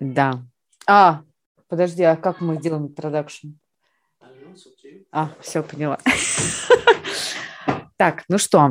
Да. А, подожди, а как мы делаем интродакшн? А, все, поняла. Так, ну что?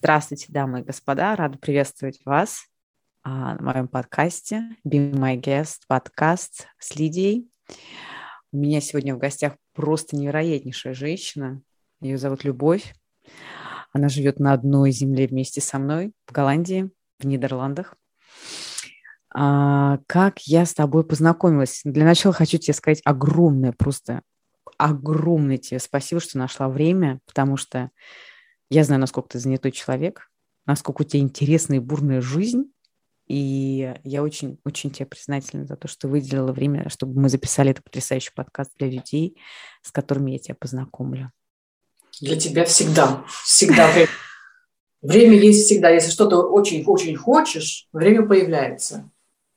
Здравствуйте, дамы и господа. Рада приветствовать вас а, на моем подкасте Be My Guest подкаст с Лидией. У меня сегодня в гостях просто невероятнейшая женщина. Ее зовут Любовь. Она живет на одной земле вместе со мной в Голландии, в Нидерландах. А, как я с тобой познакомилась? Для начала хочу тебе сказать огромное, просто огромное тебе спасибо, что нашла время, потому что я знаю, насколько ты занятой человек, насколько у тебя интересная и бурная жизнь, и я очень, очень тебе признательна за то, что выделила время, чтобы мы записали этот потрясающий подкаст для людей, с которыми я тебя познакомлю. Для тебя всегда, всегда. Время есть всегда. Если что-то очень-очень хочешь, время появляется.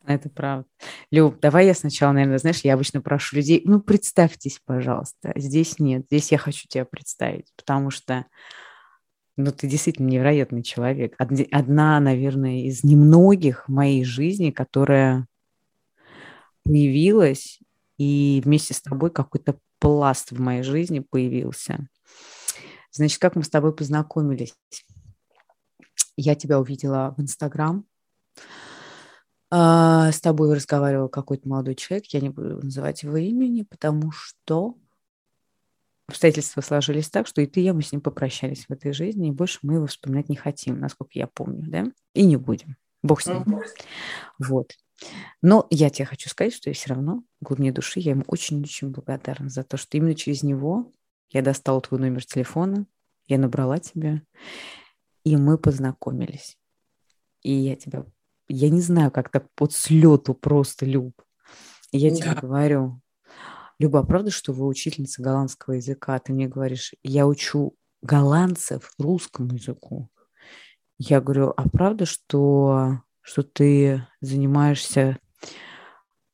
Это правда. Люб, давай я сначала, наверное, знаешь, я обычно прошу людей, ну, представьтесь, пожалуйста. Здесь нет, здесь я хочу тебя представить, потому что ну, ты действительно невероятный человек. Одна, наверное, из немногих в моей жизни, которая появилась, и вместе с тобой какой-то пласт в моей жизни появился. Значит, как мы с тобой познакомились? Я тебя увидела в Инстаграм. А, с тобой разговаривал какой-то молодой человек, я не буду называть его имени, потому что обстоятельства сложились так, что и ты, и я, мы с ним попрощались в этой жизни, и больше мы его вспоминать не хотим, насколько я помню, да, и не будем. Бог с ним. Mm-hmm. Вот. Но я тебе хочу сказать, что я все равно в глубине души я ему очень-очень благодарна за то, что именно через него я достала твой номер телефона, я набрала тебя, и мы познакомились. И я тебя, я не знаю, как так под слету просто, Люб. И я да. тебе говорю, Люба, а правда, что вы учительница голландского языка? Ты мне говоришь, я учу голландцев русскому языку. Я говорю, а правда, что, что ты занимаешься,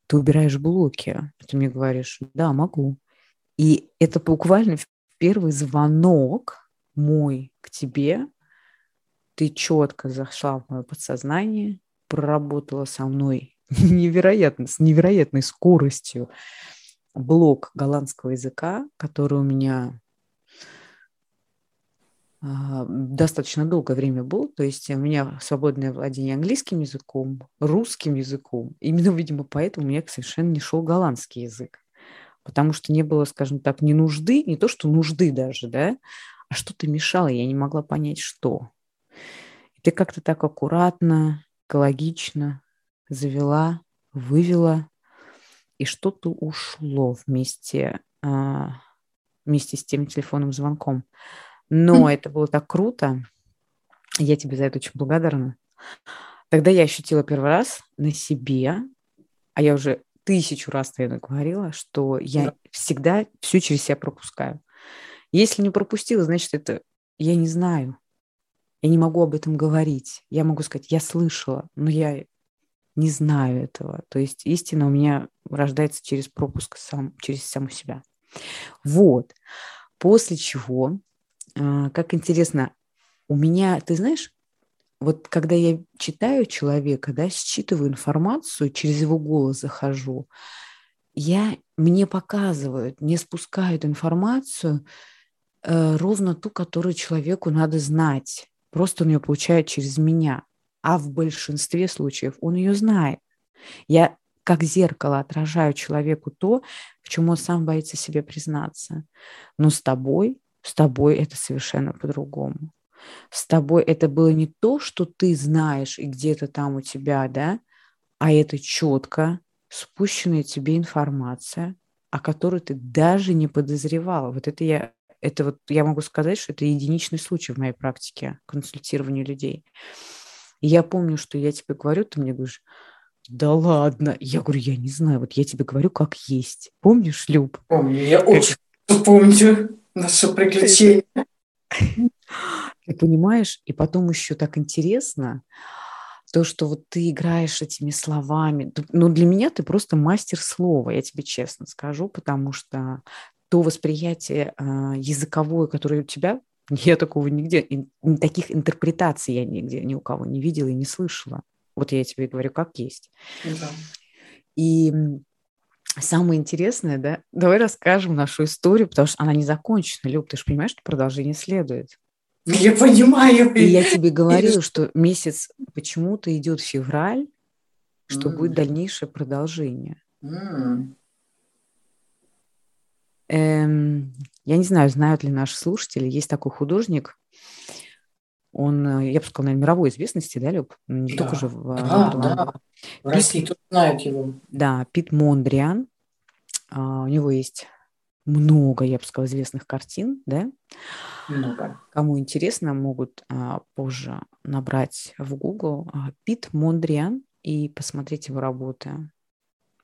ты убираешь блоки? Ты мне говоришь, да, могу. И это буквально первый звонок мой к тебе. Ты четко зашла в мое подсознание, проработала со мной невероятно, с невероятной скоростью блок голландского языка, который у меня а, достаточно долгое время был, то есть у меня свободное владение английским языком, русским языком. Именно, видимо, поэтому у меня совершенно не шел голландский язык, потому что не было, скажем так, ни нужды, не то, что нужды даже, да, а что-то мешало, я не могла понять, что. И ты как-то так аккуратно, экологично завела, вывела и что-то ушло вместе, а, вместе с тем телефонным звонком. Но mm. это было так круто. Я тебе за это очень благодарна. Тогда я ощутила первый раз на себе, а я уже тысячу раз, наверное, говорила, что я да. всегда все через себя пропускаю. Если не пропустила, значит, это я не знаю. Я не могу об этом говорить. Я могу сказать, я слышала, но я не знаю этого. То есть истина у меня рождается через пропуск сам, через саму себя. Вот. После чего, а, как интересно, у меня, ты знаешь, вот когда я читаю человека, да, считываю информацию, через его голос захожу, я, мне показывают, мне спускают информацию э, ровно ту, которую человеку надо знать. Просто он ее получает через меня а в большинстве случаев он ее знает. Я как зеркало отражаю человеку то, в чем он сам боится себе признаться. Но с тобой С тобой это совершенно по-другому. С тобой это было не то, что ты знаешь и где-то там у тебя, да, а это четко спущенная тебе информация, о которой ты даже не подозревала. Вот это я, это вот я могу сказать, что это единичный случай в моей практике консультирования людей. И я помню, что я тебе говорю, ты мне говоришь, да ладно. Я говорю, я не знаю, вот я тебе говорю, как есть. Помнишь, Люб? Помню, я как... очень помню наше приключение. Ты понимаешь? И потом еще так интересно, то, что вот ты играешь этими словами. Ну, для меня ты просто мастер слова, я тебе честно скажу, потому что то восприятие э, языковое, которое у тебя, я такого нигде, таких интерпретаций я нигде ни у кого не видела и не слышала. Вот я тебе говорю, как есть. Да. И самое интересное, да, давай расскажем нашу историю, потому что она не закончена. Люб, ты же понимаешь, что продолжение следует. Я понимаю. И я тебе говорила, что месяц почему-то идет февраль, что mm. будет дальнейшее продолжение. Mm. Эм, я не знаю, знают ли наши слушатели, есть такой художник, он, э, я бы сказала, наверное, мировой известности, да, Люб? Не да. только же в, да, в, да. в России Пит, знают его. Да, Пит Мондриан. А, у него есть много, я бы сказала, известных картин, да? Много. Кому интересно, могут а, позже набрать в Google а, Пит Мондриан и посмотреть его работы.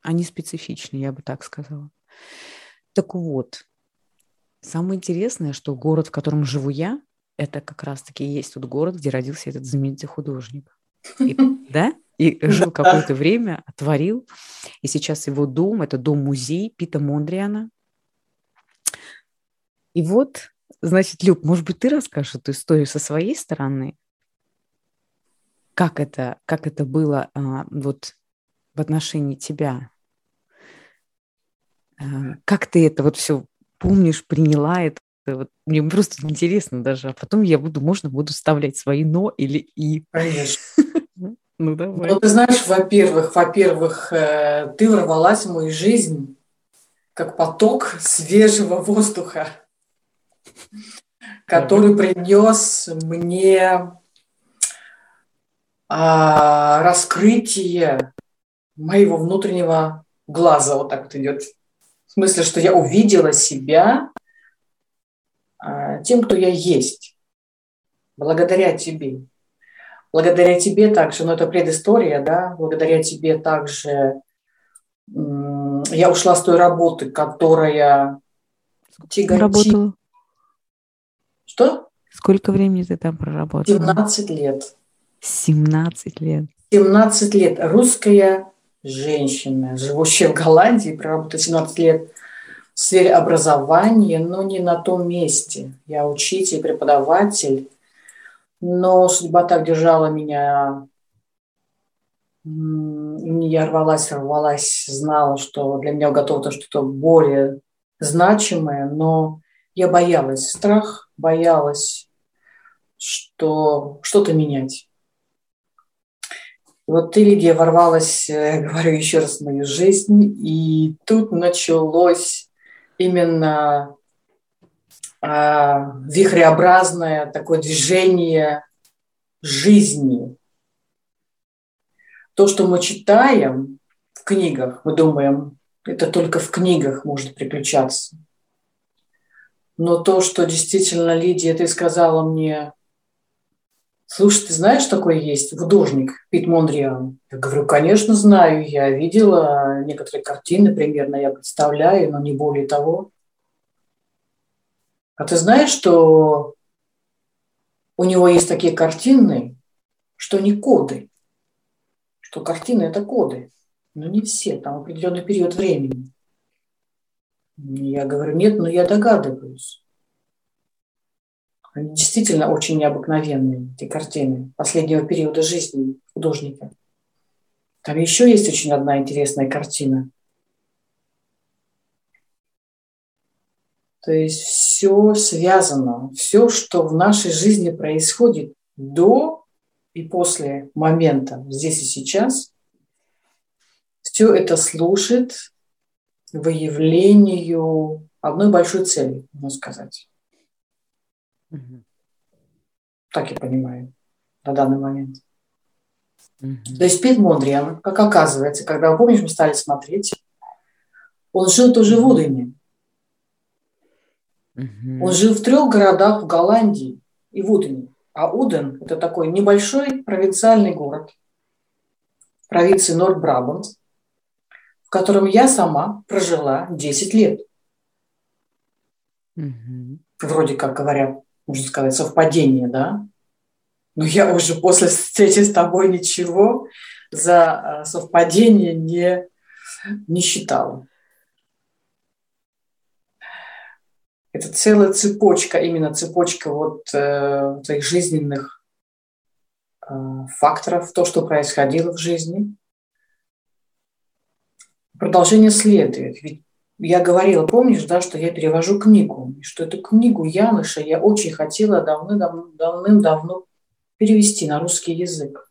Они специфичны, я бы так сказала. Так вот, самое интересное, что город, в котором живу я, это как раз-таки есть тот город, где родился этот знаменитый художник. И, да? И жил какое-то время, творил. И сейчас его дом, это дом-музей Пита Мондриана. И вот, значит, Люб, может быть, ты расскажешь эту историю со своей стороны? Как это, как это было а, вот в отношении тебя? А, как ты это вот все помнишь, приняла это? Вот мне просто интересно даже, а потом я буду, можно буду вставлять свои но или и. Конечно. Ну, давай. Ну, ты знаешь, во-первых, во-первых, э, ты ворвалась в мою жизнь как поток свежего воздуха, который принес мне а, раскрытие моего внутреннего глаза. Вот так вот идет. В смысле, что я увидела себя а, тем, кто я есть, благодаря тебе. Благодаря тебе также, ну это предыстория, да, благодаря тебе также я ушла с той работы, которая тяготит. Работала? Что? Сколько времени ты там проработала? 17 лет. 17 лет. 17 лет. Русская женщина, живущая в Голландии, проработала 17 лет в сфере образования, но не на том месте. Я учитель, преподаватель, но судьба так держала меня. Я рвалась, рвалась, знала, что для меня готово что-то более значимое, но я боялась. Страх, боялась, что что-то менять. Вот ты, Лидия, ворвалась, я говорю еще раз, в мою жизнь, и тут началось именно а, вихреобразное такое движение жизни. То, что мы читаем в книгах, мы думаем, это только в книгах может приключаться. Но то, что действительно, Лидия, ты сказала мне, слушай, ты знаешь, такой есть художник Пит Мондриан? Я говорю, конечно, знаю, я видела некоторые картины примерно, я представляю, но не более того. А ты знаешь, что у него есть такие картины, что не коды, что картины – это коды, но не все, там определенный период времени. Я говорю, нет, но я догадываюсь. Действительно очень необыкновенные, эти картины последнего периода жизни художника. Там еще есть очень одна интересная картина. То есть все связано, все, что в нашей жизни происходит до и после момента, здесь и сейчас, все это служит выявлению одной большой цели, можно сказать. Угу. Так я понимаю на данный момент. Угу. То есть Пит Мондриан, как оказывается, когда, помнишь, мы стали смотреть, он жил тоже в Удене. Угу. Он жил в трех городах в Голландии и в Удене. А Уден – это такой небольшой провинциальный город провинции Норд-Брабант, в котором я сама прожила 10 лет. Угу. Вроде как говорят, можно сказать, совпадение, да? Но я уже после встречи с тобой ничего за э, совпадение не, не считала. Это целая цепочка, именно цепочка вот э, твоих жизненных э, факторов, то, что происходило в жизни. Продолжение следует. Ведь я говорила, помнишь, да, что я перевожу книгу, что эту книгу Яныша я очень хотела давным-давно перевести на русский язык.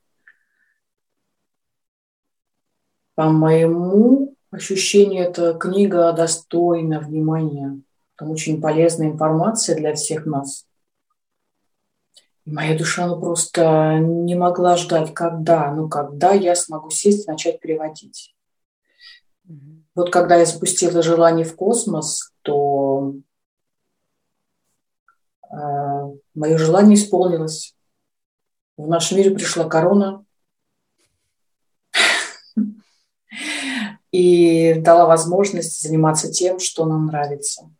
По моему ощущению, эта книга достойна внимания. Там очень полезная информация для всех нас. И моя душа ну, просто не могла ждать, когда, ну когда я смогу сесть и начать переводить. Вот когда я запустила желание в космос, то э, мое желание исполнилось. В наш мир пришла корона и дала возможность заниматься тем, что нам нравится.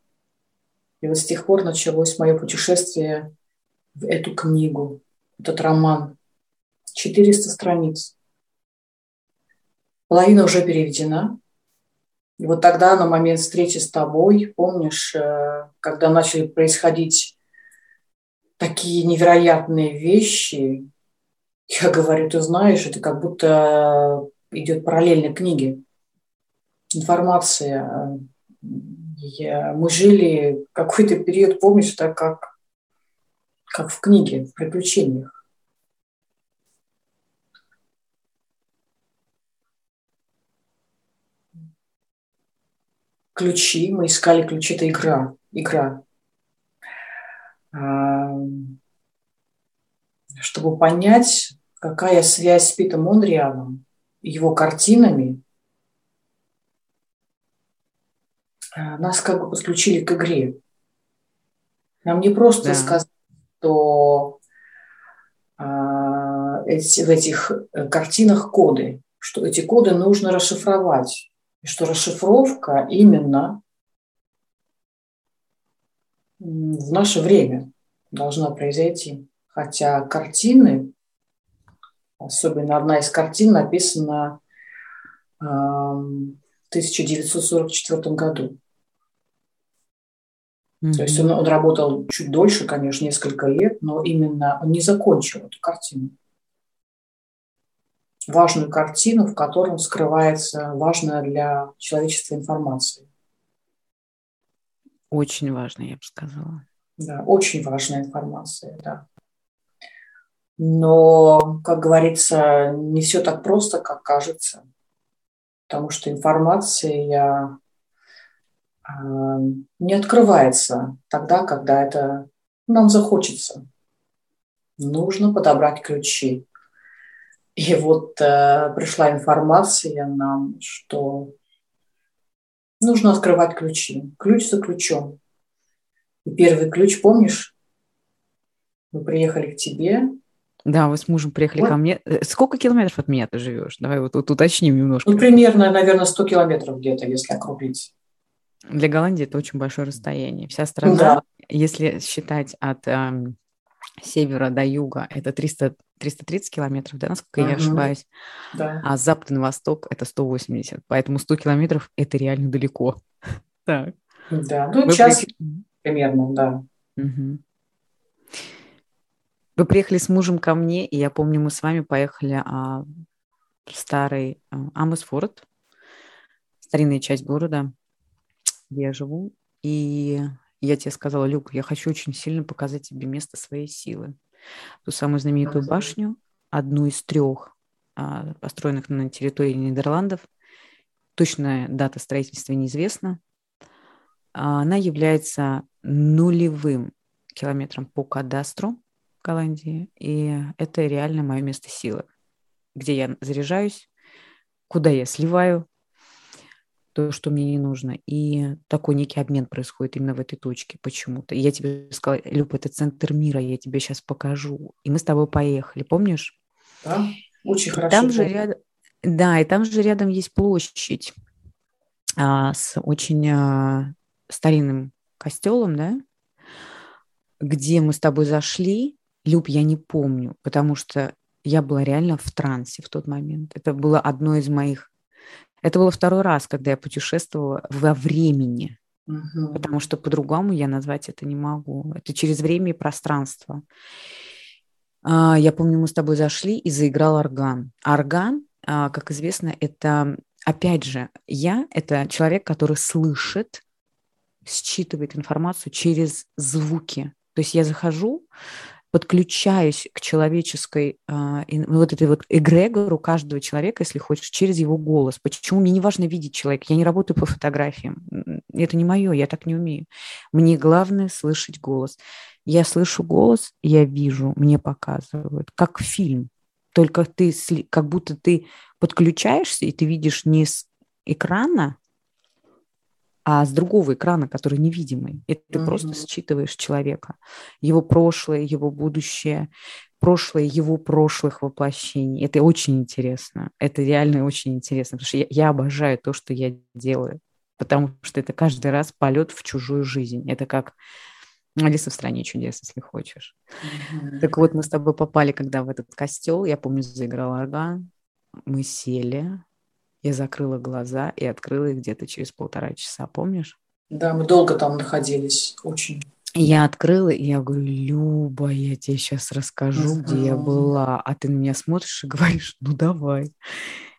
И вот с тех пор началось мое путешествие в эту книгу, этот роман. 400 страниц. Половина уже переведена. И вот тогда, на момент встречи с тобой, помнишь, э, когда начали происходить такие невероятные вещи, я говорю, ты знаешь, это как будто идет параллельно книге. Информация. Я, мы жили какой-то период, помнишь, так как, как в книге, в приключениях. Ключи, мы искали ключи, это игра, игра. Чтобы понять, какая связь с Питом Монреалом, его картинами, а, нас как бы подключили к игре. Нам не просто да. сказать, что а, эти, в этих э, картинах коды, что эти коды нужно расшифровать. И что расшифровка именно в наше время должна произойти. Хотя картины, особенно одна из картин написана в 1944 году. Mm-hmm. То есть он, он работал чуть дольше, конечно, несколько лет, но именно он не закончил эту картину важную картину, в котором скрывается важная для человечества информация. Очень важная, я бы сказала. Да, очень важная информация, да. Но, как говорится, не все так просто, как кажется, потому что информация э, не открывается тогда, когда это нам захочется. Нужно подобрать ключи. И вот э, пришла информация нам, что нужно открывать ключи. Ключ за ключом. И первый ключ, помнишь? Мы приехали к тебе. Да, вы с мужем приехали вот. ко мне. Э, сколько километров от меня ты живешь? Давай вот, вот уточним немножко. Ну, примерно, наверное, 100 километров где-то, если округлить. Для Голландии это очень большое расстояние. Вся страна, да. если считать от эм, севера до юга это 300, 330 километров, да, насколько uh-huh. я ошибаюсь, да. а с запада на восток это 180, поэтому 100 километров это реально далеко. Так. Да, ну Вы час при... примерно, да. Угу. Вы приехали с мужем ко мне, и я помню, мы с вами поехали а, в старый а, Амосфорд, старинная часть города, где я живу, и я тебе сказала, Люк, я хочу очень сильно показать тебе место своей силы. Ту самую знаменитую башню, одну из трех, а, построенных на территории Нидерландов. Точная дата строительства неизвестна. А, она является нулевым километрам по кадастру в Голландии, и это реально мое место силы, где я заряжаюсь, куда я сливаю то, что мне не нужно. И такой некий обмен происходит именно в этой точке почему-то. И я тебе сказала, Люб, это центр мира, я тебе сейчас покажу. И мы с тобой поехали, помнишь? Да, очень хорошо. Там же рядом, да, и там же рядом есть площадь а, с очень а, старинным костелом, да, где мы с тобой зашли. Люб, я не помню, потому что я была реально в трансе в тот момент. Это было одно из моих... Это было второй раз, когда я путешествовала во времени, угу. потому что по-другому я назвать это не могу. Это через время и пространство. А, я помню, мы с тобой зашли и заиграл орган. Орган, а, как известно, это, опять же, я – это человек, который слышит, считывает информацию через звуки. То есть я захожу, подключаюсь к человеческой, э, вот этой вот эгрегору каждого человека, если хочешь, через его голос. Почему мне не важно видеть человека? Я не работаю по фотографиям. Это не мое, я так не умею. Мне главное слышать голос. Я слышу голос, я вижу, мне показывают, как фильм. Только ты, как будто ты подключаешься, и ты видишь не с экрана, а с другого экрана, который невидимый. И ты mm-hmm. просто считываешь человека, его прошлое, его будущее, прошлое его прошлых воплощений. Это очень интересно. Это реально очень интересно, потому что я, я обожаю то, что я делаю, потому что это каждый раз полет в чужую жизнь. Это как Алиса в стране чудес, если хочешь. Mm-hmm. Так вот, мы с тобой попали, когда в этот костел, я помню, заиграл орган, мы сели, я закрыла глаза и открыла их где-то через полтора часа, помнишь? Да, мы долго там находились, очень. Я открыла, и я говорю, Люба, я тебе сейчас расскажу, где я была. А ты на меня смотришь и говоришь, ну давай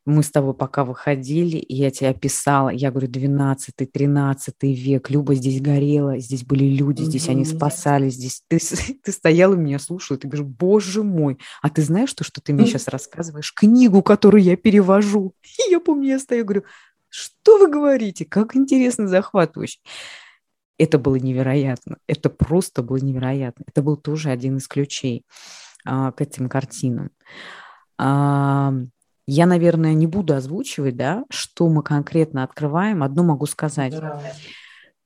мы с тобой пока выходили, и я тебе описала, я говорю, 12-13 век, Люба здесь горела, здесь были люди, здесь mm-hmm. они спасались, здесь ты, ты стояла меня слушала, ты говоришь, боже мой, а ты знаешь то, что ты мне сейчас рассказываешь? Книгу, которую я перевожу. И я помню, я стою, говорю, что вы говорите? Как интересно, захватывающе. Это было невероятно. Это просто было невероятно. Это был тоже один из ключей а, к этим картинам. А, я, наверное, не буду озвучивать, да, что мы конкретно открываем. Одно могу сказать. Да.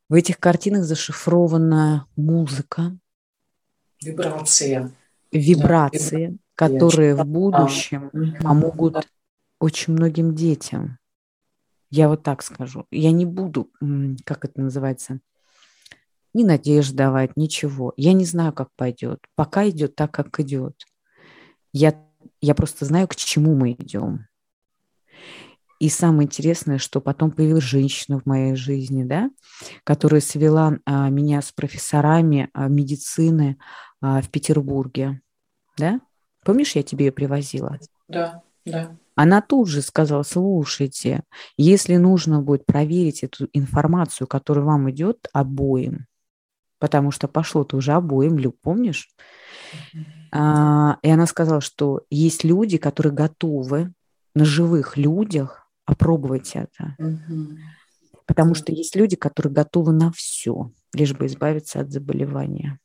В этих картинах зашифрована музыка. Вибрация. Вибрации, да. которые в будущем помогут очень многим детям. Я вот так скажу. Я не буду, как это называется, ни надежд давать, ничего. Я не знаю, как пойдет. Пока идет так, как идет. Я я просто знаю, к чему мы идем. И самое интересное, что потом появилась женщина в моей жизни, да, которая свела а, меня с профессорами а, медицины а, в Петербурге, да? Помнишь, я тебе ее привозила? Да, да. Она тут же сказала, слушайте, если нужно будет проверить эту информацию, которая вам идет обоим, потому что пошло-то уже обоим, Люб, помнишь? Mm-hmm а, и она сказала, что есть люди, которые готовы на живых людях опробовать это. Потому что есть люди, которые готовы на все, лишь бы избавиться от заболевания.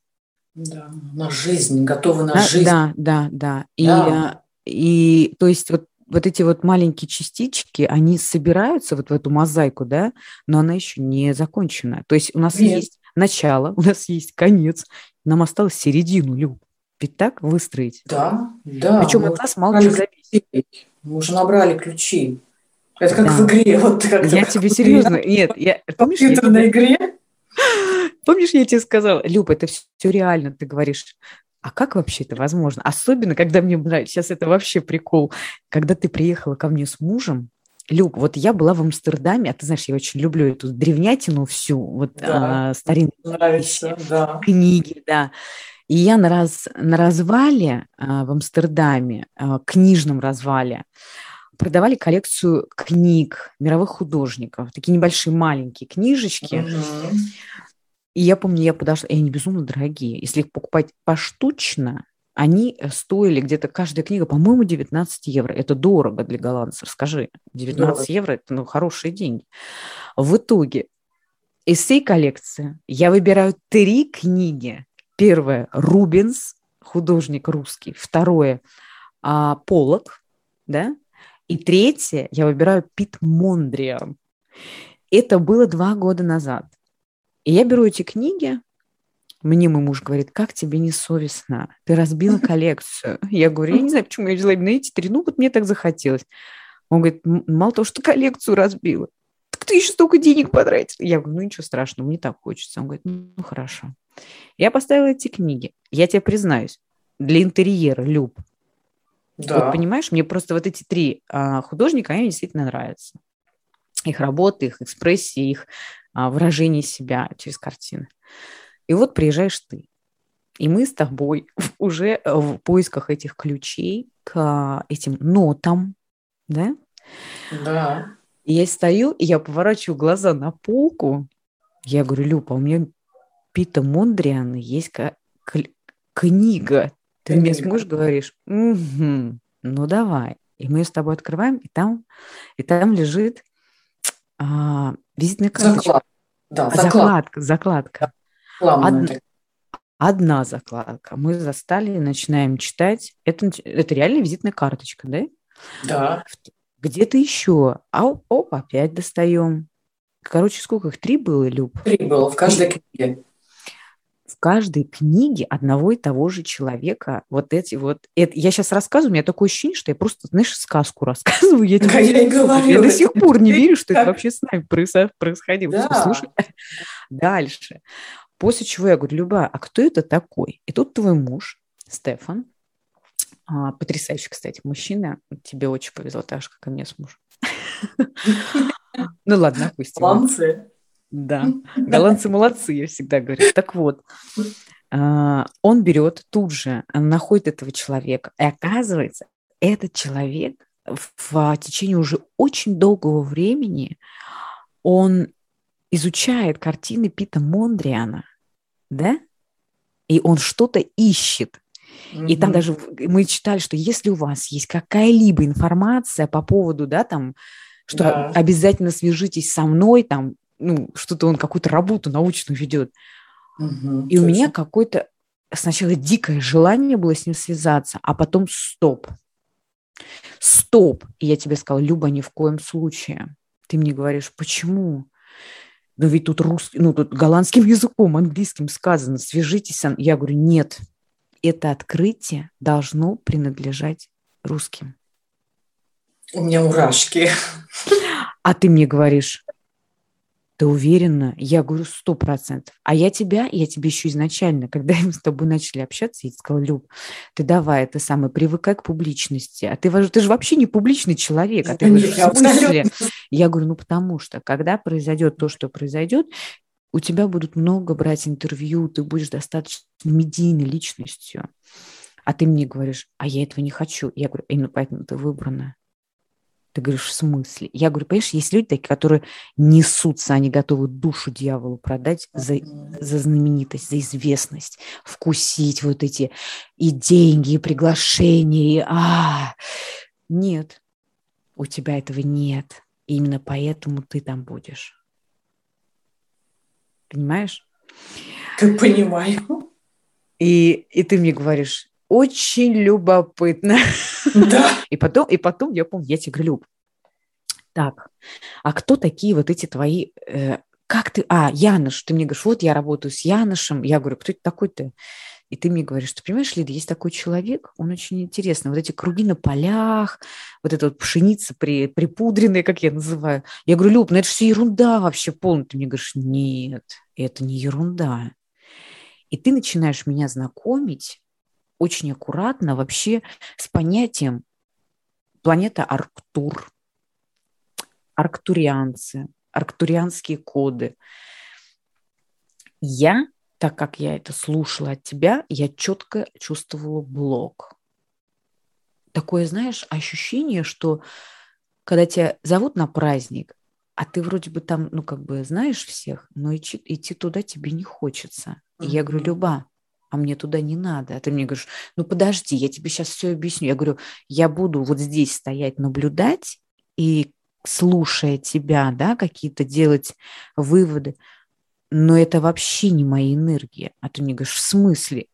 Да, на жизнь, готовы на, на жизнь. Да, да, да. И, да. и то есть вот вот эти вот маленькие частички, они собираются вот в эту мозаику, да, но она еще не закончена. То есть у нас Нет. есть начало, у нас есть конец, нам осталось середину, Люб. Ведь так выстроить? Да, да. Причем от нас мало чего Мы уже набрали ключи. Это как да. в игре. Вот как я тебе серьезно. Нет, я... Помнишь, я тебе... игре? Помнишь, я тебе сказала, Люб, это все реально, ты говоришь, а как вообще это возможно? Особенно, когда мне нравится, сейчас это вообще прикол, когда ты приехала ко мне с мужем, Люк, вот я была в Амстердаме, а ты знаешь, я очень люблю эту древнятину всю, вот да, а, старинные нравится, да. книги, да. И я на, раз, на развале а, в Амстердаме, а, книжном развале, продавали коллекцию книг мировых художников, такие небольшие маленькие книжечки. Uh-huh. И я помню, я подошла, и они безумно дорогие. Если их покупать поштучно, они стоили где-то, каждая книга, по-моему, 19 евро. Это дорого для голландцев, скажи. 19 дорого. евро – это ну, хорошие деньги. В итоге из всей коллекции я выбираю три книги, Первое – Рубенс, художник русский. Второе а, – Полок, да? И третье, я выбираю Пит Мондриан. Это было два года назад. И я беру эти книги, мне мой муж говорит, как тебе не совестно? Ты разбила коллекцию. Я говорю, я не знаю, почему я взяла именно эти три. Ну, вот мне так захотелось. Он говорит, мало того, что коллекцию разбила, так ты еще столько денег потратил. Я говорю, ну, ничего страшного, мне так хочется. Он говорит, ну, хорошо. Я поставила эти книги. Я тебе признаюсь, для интерьера, Люб. Да. Вот понимаешь, мне просто вот эти три а, художника, они действительно нравятся. Их работы, их экспрессии, их а, выражение себя через картины. И вот приезжаешь ты. И мы с тобой уже в поисках этих ключей к этим нотам, да? Да. И я стою, и я поворачиваю глаза на полку. Я говорю, Люпа, у меня Пита Мондриана есть книга. Ты мне сможешь говоришь, угу, ну давай. И мы ее с тобой открываем, и там, и там лежит а, визитная карточка. Заклад. Да, закладка. Закладка. Од... Одна закладка. Мы застали, начинаем читать. Это, это реально визитная карточка, да? Да. Где-то еще. А оп, опять достаем. Короче, сколько их? Три было, Люб? Три было в каждой книге в каждой книге одного и того же человека вот эти вот... Это, я сейчас рассказываю, у меня такое ощущение, что я просто, знаешь, сказку рассказываю. Я, тебе, я, говорю, я до сих пор не верю, что это вообще с нами происходило. Да. Слушай, дальше. После чего я говорю, Люба, а кто это такой? И тут твой муж, Стефан, а, потрясающий, кстати, мужчина. Тебе очень повезло, так же, как и мне с мужем. Ну ладно, пусть. Голландцы. Да, голландцы молодцы, я всегда говорю. Так вот, а, он берет тут же, находит этого человека, и оказывается, этот человек в течение уже очень долгого времени он изучает картины Пита Мондриана, да, и он что-то ищет. Mm-hmm. И там даже мы читали, что если у вас есть какая-либо информация по поводу, да, там, что да. обязательно свяжитесь со мной, там, ну, что-то он какую-то работу научную ведет. Угу, и точно. у меня какое-то сначала дикое желание было с ним связаться, а потом стоп. Стоп. И я тебе сказала, Люба, ни в коем случае. Ты мне говоришь, почему? Но ведь тут русский, ну, тут голландским языком, английским сказано, свяжитесь. Я говорю, нет, это открытие должно принадлежать русским. У меня мурашки. А ты мне говоришь, ты уверена? Я говорю, сто процентов. А я тебя, я тебе еще изначально, когда мы с тобой начали общаться, я сказала, Люб, ты давай, ты самый, привыкай к публичности. А ты, ты же вообще не публичный человек. А ты говоришь, в смысле? Я говорю, ну потому что, когда произойдет то, что произойдет, у тебя будут много брать интервью, ты будешь достаточно медийной личностью. А ты мне говоришь, а я этого не хочу. Я говорю, ну поэтому ты выбрана. Ты говоришь, в смысле? Я говорю, понимаешь, есть люди такие, которые несутся, они готовы душу дьяволу продать за, за знаменитость, за известность, вкусить вот эти и деньги, и приглашения. И, а, нет, у тебя этого нет. И именно поэтому ты там будешь. Понимаешь? Как понимаю. И, и ты мне говоришь, очень любопытно. Да. И потом, и потом я помню, я тебе говорю, Люб, так, а кто такие вот эти твои, э, как ты, а, Янош, ты мне говоришь, вот я работаю с Яношем, я говорю, кто это такой-то? И ты мне говоришь, что, понимаешь, Лида, есть такой человек, он очень интересный. Вот эти круги на полях, вот эта вот пшеница при, припудренная, как я называю. Я говорю, Люб, ну это же все ерунда вообще полная. Ты мне говоришь, нет, это не ерунда. И ты начинаешь меня знакомить очень аккуратно вообще с понятием планета Арктур, арктурианцы, арктурианские коды. Я, так как я это слушала от тебя, я четко чувствовала блок. Такое, знаешь, ощущение, что когда тебя зовут на праздник, а ты вроде бы там, ну, как бы знаешь всех, но идти, идти туда тебе не хочется. И я говорю, Люба, а мне туда не надо. А ты мне говоришь, ну подожди, я тебе сейчас все объясню. Я говорю, я буду вот здесь стоять, наблюдать и слушая тебя, да, какие-то делать выводы. Но это вообще не моя энергия. А ты мне говоришь, в смысле?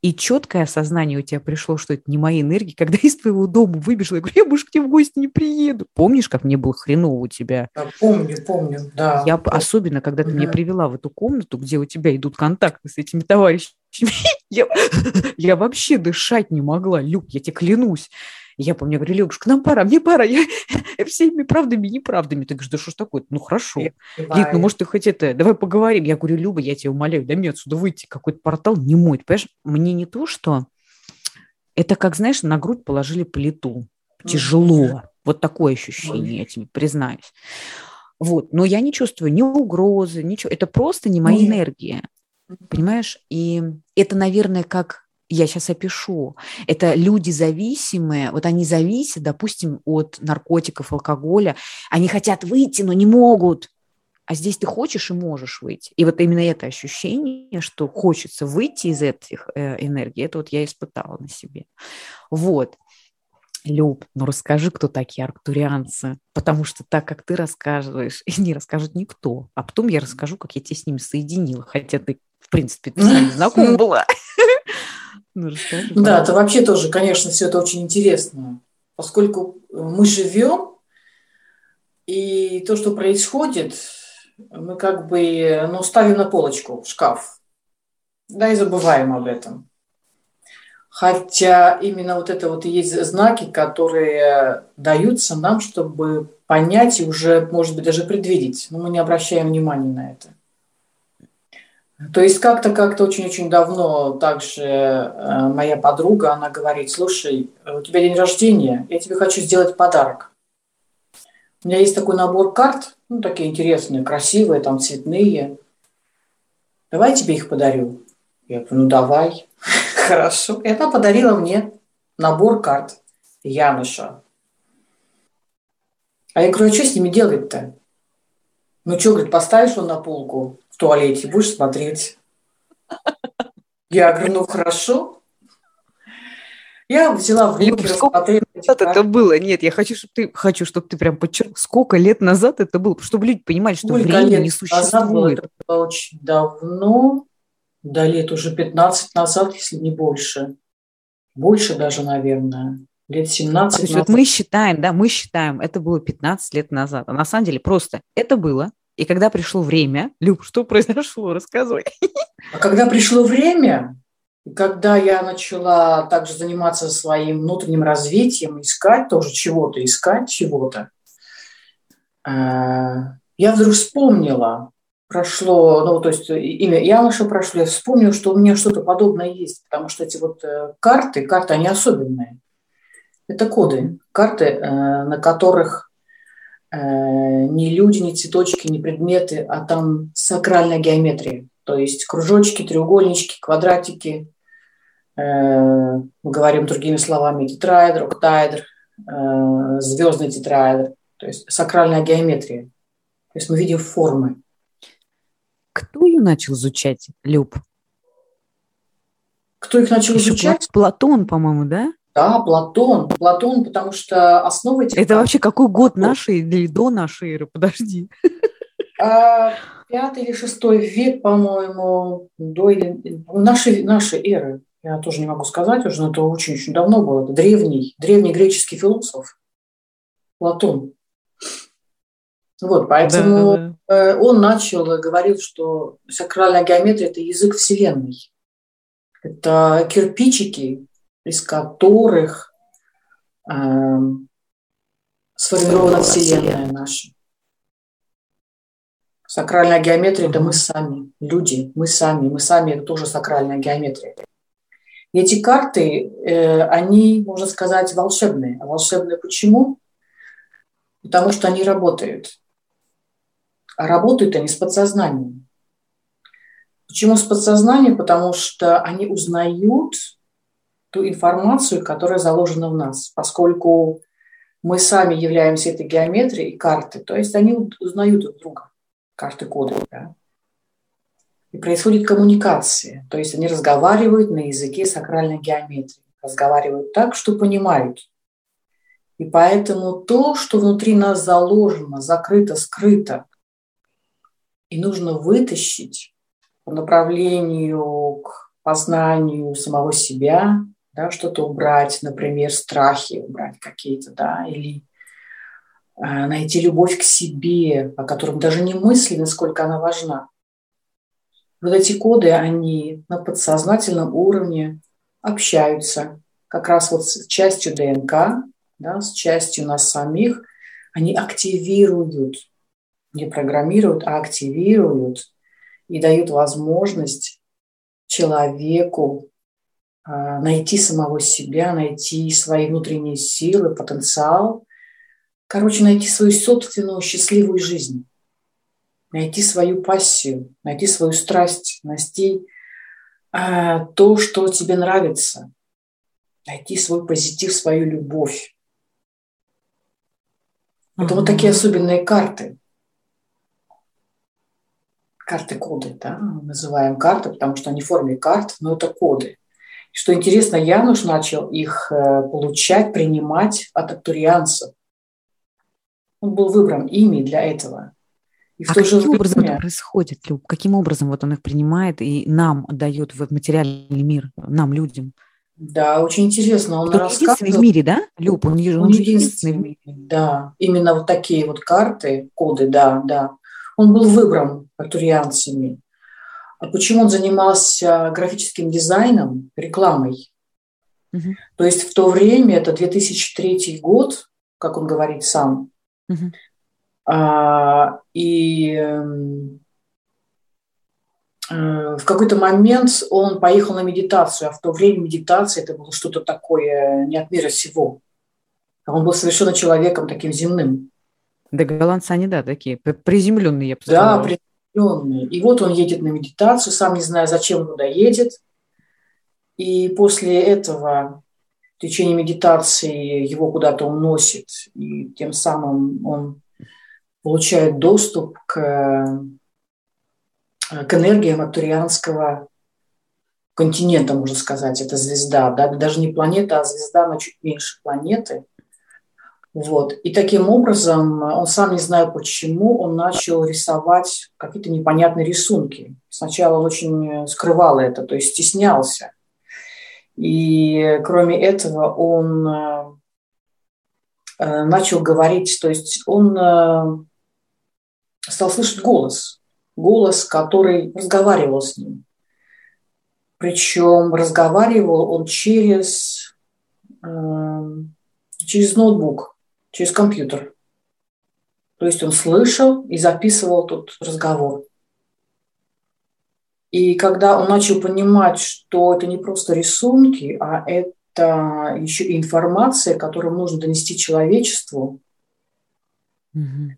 И четкое осознание у тебя пришло, что это не моя энергия, когда из твоего дома выбежала, я говорю, я больше к тебе в гости не приеду. Помнишь, как мне было хреново у тебя? Да, помню, помню, да. Я особенно, когда ты угу. меня привела в эту комнату, где у тебя идут контакты с этими товарищами, я, я вообще дышать не могла, Люк, я тебе клянусь. Я помню, я говорю, к нам пора, мне пора. Я всеми правдами и неправдами. Ты говоришь, да что ж такое? Ну, хорошо. Лид, ну, может, ты хоть это, давай поговорим. Я говорю, Люба, я тебя умоляю, дай мне отсюда выйти. Какой-то портал не мой. Понимаешь, мне не то, что... Это как, знаешь, на грудь положили плиту. Тяжело. Вот такое ощущение, я тебе признаюсь. Вот, но я не чувствую ни угрозы, ничего. Это просто не моя энергия. Понимаешь? И это, наверное, как я сейчас опишу, это люди зависимые, вот они зависят, допустим, от наркотиков, алкоголя, они хотят выйти, но не могут, а здесь ты хочешь и можешь выйти. И вот именно это ощущение, что хочется выйти из этих э, энергий, это вот я испытала на себе. Вот. Люб, ну расскажи, кто такие арктурианцы, потому что так, как ты рассказываешь, не расскажет никто. А потом я расскажу, как я тебя с ними соединила, хотя ты, в принципе, ты с ними знакома была. Ну, расскажи. Да, это вообще тоже, конечно, все это очень интересно, поскольку мы живем, и то, что происходит, мы как бы ну, ставим на полочку, в шкаф, да, и забываем об этом. Хотя именно вот это вот и есть знаки, которые даются нам, чтобы понять и уже, может быть, даже предвидеть. Но мы не обращаем внимания на это. То есть как-то как-то очень-очень давно также э, моя подруга, она говорит, слушай, у тебя день рождения, я тебе хочу сделать подарок. У меня есть такой набор карт, ну, такие интересные, красивые, там, цветные. Давай я тебе их подарю. Я говорю, ну, давай. Хорошо. И она подарила мне набор карт Януша. А я говорю, а что с ними делать-то? Ну, что, говорит, поставишь он на полку, в туалете, будешь смотреть. Я говорю, ну хорошо. Я взяла в руки, рассмотрела. назад это было? Нет, я хочу, чтобы ты, хочу, чтобы ты прям подчеркнул, сколько лет назад это было, чтобы люди понимали, что сколько время не существует. Было, это было очень давно, да лет уже 15 назад, если не больше. Больше даже, наверное. Лет 17 То есть назад. вот мы считаем, да, мы считаем, это было 15 лет назад. А на самом деле просто это было, и когда пришло время, Люб, что произошло? Рассказывай. А когда пришло время, когда я начала также заниматься своим внутренним развитием, искать тоже чего-то, искать чего-то, э, я вдруг вспомнила, прошло, ну, то есть имя Януша прошло, я вспомнила, что у меня что-то подобное есть, потому что эти вот э, карты, карты, они особенные. Это коды, карты, э, на которых не люди, не цветочки, не предметы, а там сакральная геометрия. То есть кружочки, треугольнички, квадратики, э, мы говорим другими словами, тетраэдр, октаэдр, э, звездный тетраэдр. То есть сакральная геометрия. То есть мы видим формы. Кто ее начал изучать, Люб? Кто их начал Еще изучать? Платон, по-моему, да? Да, Платон. Платон, потому что основа этих... Это вообще какой год нашей или до нашей эры? Подожди. А, пятый или шестой век, по-моему, до или... нашей, нашей эры. Я тоже не могу сказать уже, но это очень-очень давно было. Это древний, древний греческий философ Платон. Вот, поэтому да, да, да. он начал, говорил, что сакральная геометрия – это язык Вселенной. Это кирпичики, из которых э, сформирована Вселенная наша. Сакральная геометрия – это мы сами, люди, мы сами, мы сами – это тоже сакральная геометрия. И эти карты, э, они, можно сказать, волшебные. А волшебные почему? Потому что они работают. А работают они с подсознанием. Почему с подсознанием? Потому что они узнают ту информацию, которая заложена в нас, поскольку мы сами являемся этой геометрией и карты, то есть они узнают друг друга, карты коды. Да? И происходит коммуникация, то есть они разговаривают на языке сакральной геометрии, разговаривают так, что понимают. И поэтому то, что внутри нас заложено, закрыто, скрыто, и нужно вытащить по направлению к познанию самого себя, да, что-то убрать, например, страхи убрать какие-то, да, или э, найти любовь к себе, о котором даже не мысли, насколько она важна. Вот эти коды, они на подсознательном уровне общаются как раз вот с частью ДНК, да, с частью нас самих, они активируют, не программируют, а активируют и дают возможность человеку а, найти самого себя, найти свои внутренние силы, потенциал. Короче, найти свою собственную счастливую жизнь, найти свою пассию, найти свою страсть, найти а, то, что тебе нравится, найти свой позитив, свою любовь. Это вот такие особенные карты. Карты-коды, да, мы называем карты, потому что они в форме карт, но это коды. Что интересно, Януш начал их э, получать, принимать от актурианцев. Он был выбран ими для этого. И а каким время... образом это происходит, Люб? Каким образом вот он их принимает и нам дает в материальный мир, нам, людям? Да, очень интересно. Он, он единственный в мире, да, Люб? Он, он, он единственный в мире. Да, именно вот такие вот карты, коды, да, да. Он был выбран артурианцами. А почему он занимался графическим дизайном, рекламой? Угу. То есть в то время, это 2003 год, как он говорит сам, угу. а, и Э, в какой-то момент он поехал на медитацию, а в то время медитация это было что-то такое не от мира сего. Он был совершенно человеком таким земным. Да, голландцы они, да, такие приземленные, я бы сказала. Да, приземленные. И вот он едет на медитацию, сам не зная, зачем он туда едет. И после этого в течение медитации его куда-то уносит, и тем самым он получает доступ к к энергиям актурианского континента, можно сказать, это звезда, да, даже не планета, а звезда, но чуть меньше планеты. Вот. И таким образом, он сам не знаю почему, он начал рисовать какие-то непонятные рисунки. Сначала он очень скрывал это, то есть стеснялся. И кроме этого он э, э, начал говорить, то есть он стал слышать голос голос, который разговаривал с ним. Причем разговаривал он через, э, через ноутбук, через компьютер. То есть он слышал и записывал тот разговор. И когда он начал понимать, что это не просто рисунки, а это еще и информация, которую нужно донести человечеству,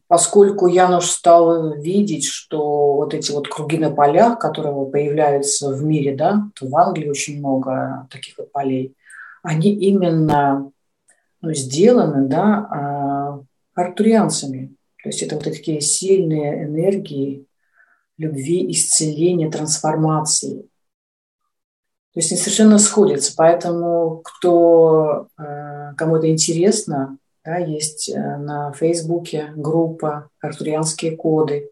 Поскольку Януш стал видеть, что вот эти вот круги на полях, которые появляются в мире, да, то в Англии очень много таких вот полей, они именно ну, сделаны, да, а, артурианцами. То есть это вот такие сильные энергии любви, исцеления, трансформации. То есть они совершенно сходятся. Поэтому кто, э, кому это интересно, да, есть э, на Фейсбуке группа «Артурианские коды»,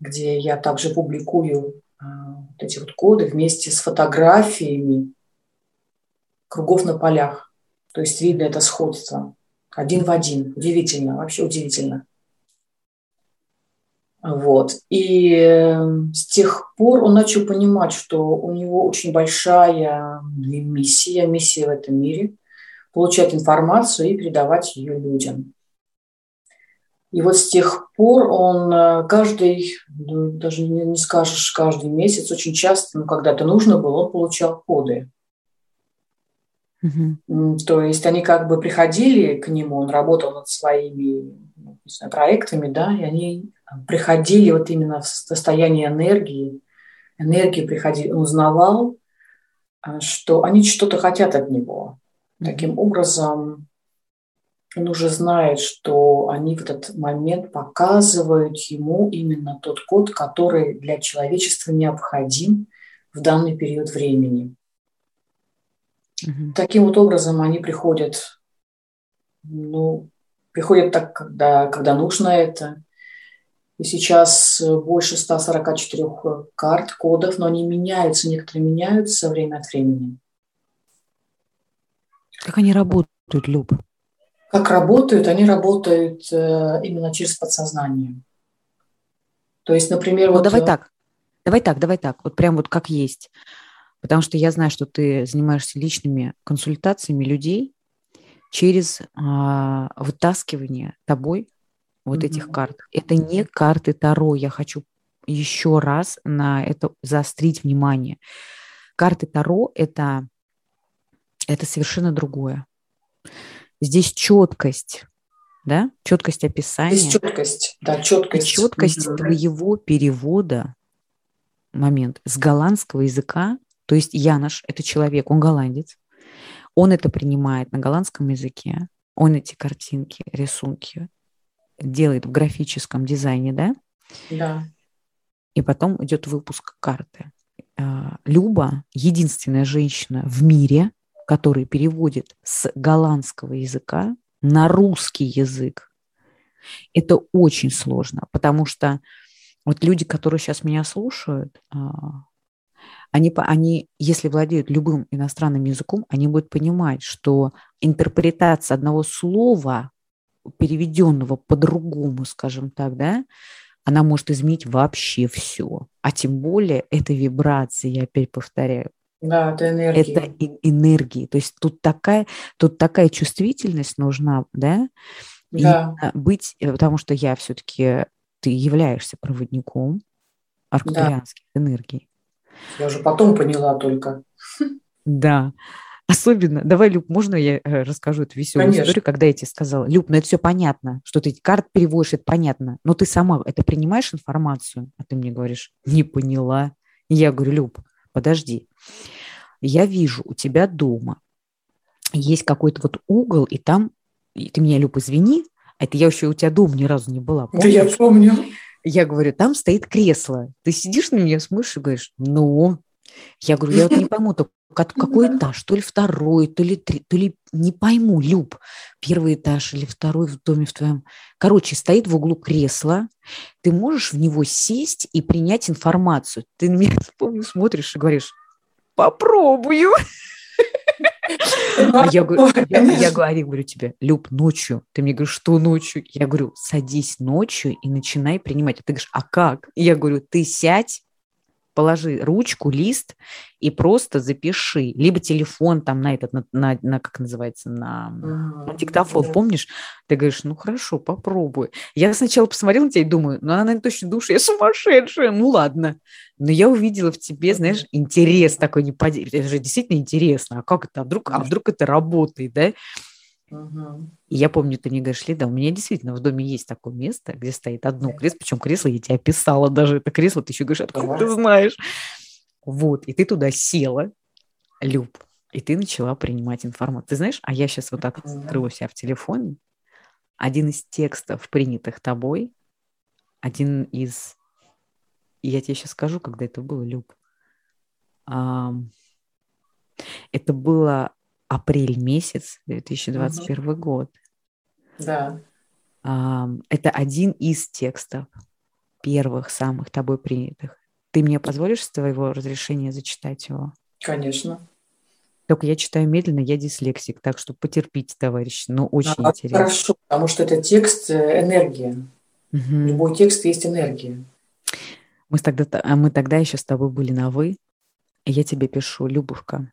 где я также публикую а, вот эти вот коды вместе с фотографиями кругов на полях. То есть видно это сходство. Один в один. Удивительно, вообще удивительно. Вот. И эм, с тех пор он начал понимать, что у него очень большая миссия, миссия в этом мире – получать информацию и передавать ее людям. И вот с тех пор он э, каждый, ну, даже не скажешь каждый месяц, очень часто, ну, когда это нужно было, он получал коды. Mm-hmm. То есть они как бы приходили к нему, он работал над своими ну, знаю, проектами, да, и они приходили вот именно в состояние энергии, энергии приходили, он узнавал, э, что они что-то хотят от него. Таким образом, он уже знает, что они в этот момент показывают ему именно тот код, который для человечества необходим в данный период времени. Угу. Таким вот образом они приходят, ну, приходят так, когда, когда нужно это. И сейчас больше 144 карт, кодов, но они меняются, некоторые меняются время от времени. Как они работают, Люб? Как работают? Они работают э, именно через подсознание. То есть, например, ну, вот... Давай э, так, давай так, давай так, вот прям вот как есть. Потому что я знаю, что ты занимаешься личными консультациями людей через а, вытаскивание тобой вот mm-hmm. этих карт. Это не карты Таро. Я хочу еще раз на это заострить внимание. Карты Таро это, это совершенно другое. Здесь четкость, да, четкость описания. Здесь четкость, да, четкость. четкость mm-hmm. твоего перевода, момент, с голландского языка, то есть Янош – это человек, он голландец, он это принимает на голландском языке, он эти картинки, рисунки делает в графическом дизайне, да? Да. И потом идет выпуск карты. А, Люба – единственная женщина в мире, который переводит с голландского языка на русский язык. Это очень сложно, потому что вот люди, которые сейчас меня слушают, а, они, они, если владеют любым иностранным языком, они будут понимать, что интерпретация одного слова, переведенного по-другому, скажем так, да, она может изменить вообще все. А тем более это вибрации, я опять повторяю, да, это энергия. Это энергии. То есть тут такая, тут такая чувствительность нужна, да? Да. И быть, э, потому что я все-таки, ты являешься проводником арктурианских да. энергий. Я уже потом поняла только. Да. Особенно, давай, Люб, можно я э, расскажу эту веселую Конечно. историю, когда я тебе сказала, Люб, ну это все понятно, что ты карт переводишь, это понятно, но ты сама это принимаешь информацию, а ты мне говоришь, не поняла. И я говорю, Люб, подожди, я вижу у тебя дома есть какой-то вот угол, и там, и ты меня, Люб, извини, это я еще у тебя дома ни разу не была. Помнишь? Да я помню. Я говорю, там стоит кресло. Ты сидишь на меня, смотришь и говоришь, ну. Я говорю, я вот не пойму, то какой этаж, то ли второй, то ли три, то ли не пойму, Люб, первый этаж или второй в доме в твоем. Короче, стоит в углу кресло, ты можешь в него сесть и принять информацию. Ты на меня, помню, смотришь и говоришь, попробую. А я говорю, я, я говорю, говорю тебе, Люб, ночью. Ты мне говоришь, что ночью? Я говорю, садись ночью и начинай принимать. А ты говоришь, а как? И я говорю, ты сядь, положи ручку, лист и просто запиши. Либо телефон там на этот, на, на, на как называется, на, на диктофон, да. помнишь? Ты говоришь, ну хорошо, попробуй. Я сначала посмотрела на тебя и думаю, ну она, наверное, точно душа, я сумасшедшая, ну ладно. Но я увидела в тебе, знаешь, интерес такой, не под... это же действительно интересно, а как это, а вдруг, а вдруг это работает, да? Угу. И я помню, ты мне говоришь, Лида, у меня действительно в доме есть такое место, где стоит одно кресло, причем кресло я тебе описала даже, это кресло, ты еще говоришь, откуда ты знаешь? Вот, и ты туда села, Люб, и ты начала принимать информацию. Ты знаешь, а я сейчас вот так открыла себя в телефоне, один из текстов, принятых тобой, один из... И я тебе сейчас скажу, когда это было, Люб. Это было апрель месяц 2021 угу. год. Да. Это один из текстов первых, самых тобой принятых. Ты мне позволишь с твоего разрешения зачитать его? Конечно. Только я читаю медленно, я дислексик, так что потерпите, товарищ, но очень а, интересно. Хорошо, потому что это текст э, энергия. Угу. Любой текст есть энергия. Мы тогда, а мы тогда еще с тобой были на «вы», я тебе пишу, Любушка,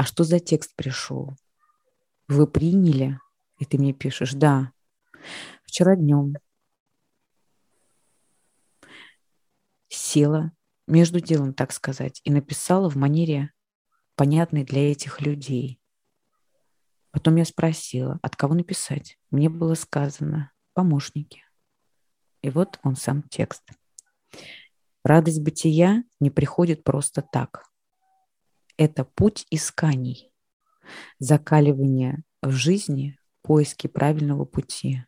а что за текст пришел? Вы приняли? И ты мне пишешь, да. Вчера днем села между делом, так сказать, и написала в манере, понятной для этих людей. Потом я спросила, от кого написать. Мне было сказано, помощники. И вот он сам текст. Радость бытия не приходит просто так это путь исканий, закаливание в жизни, поиски правильного пути.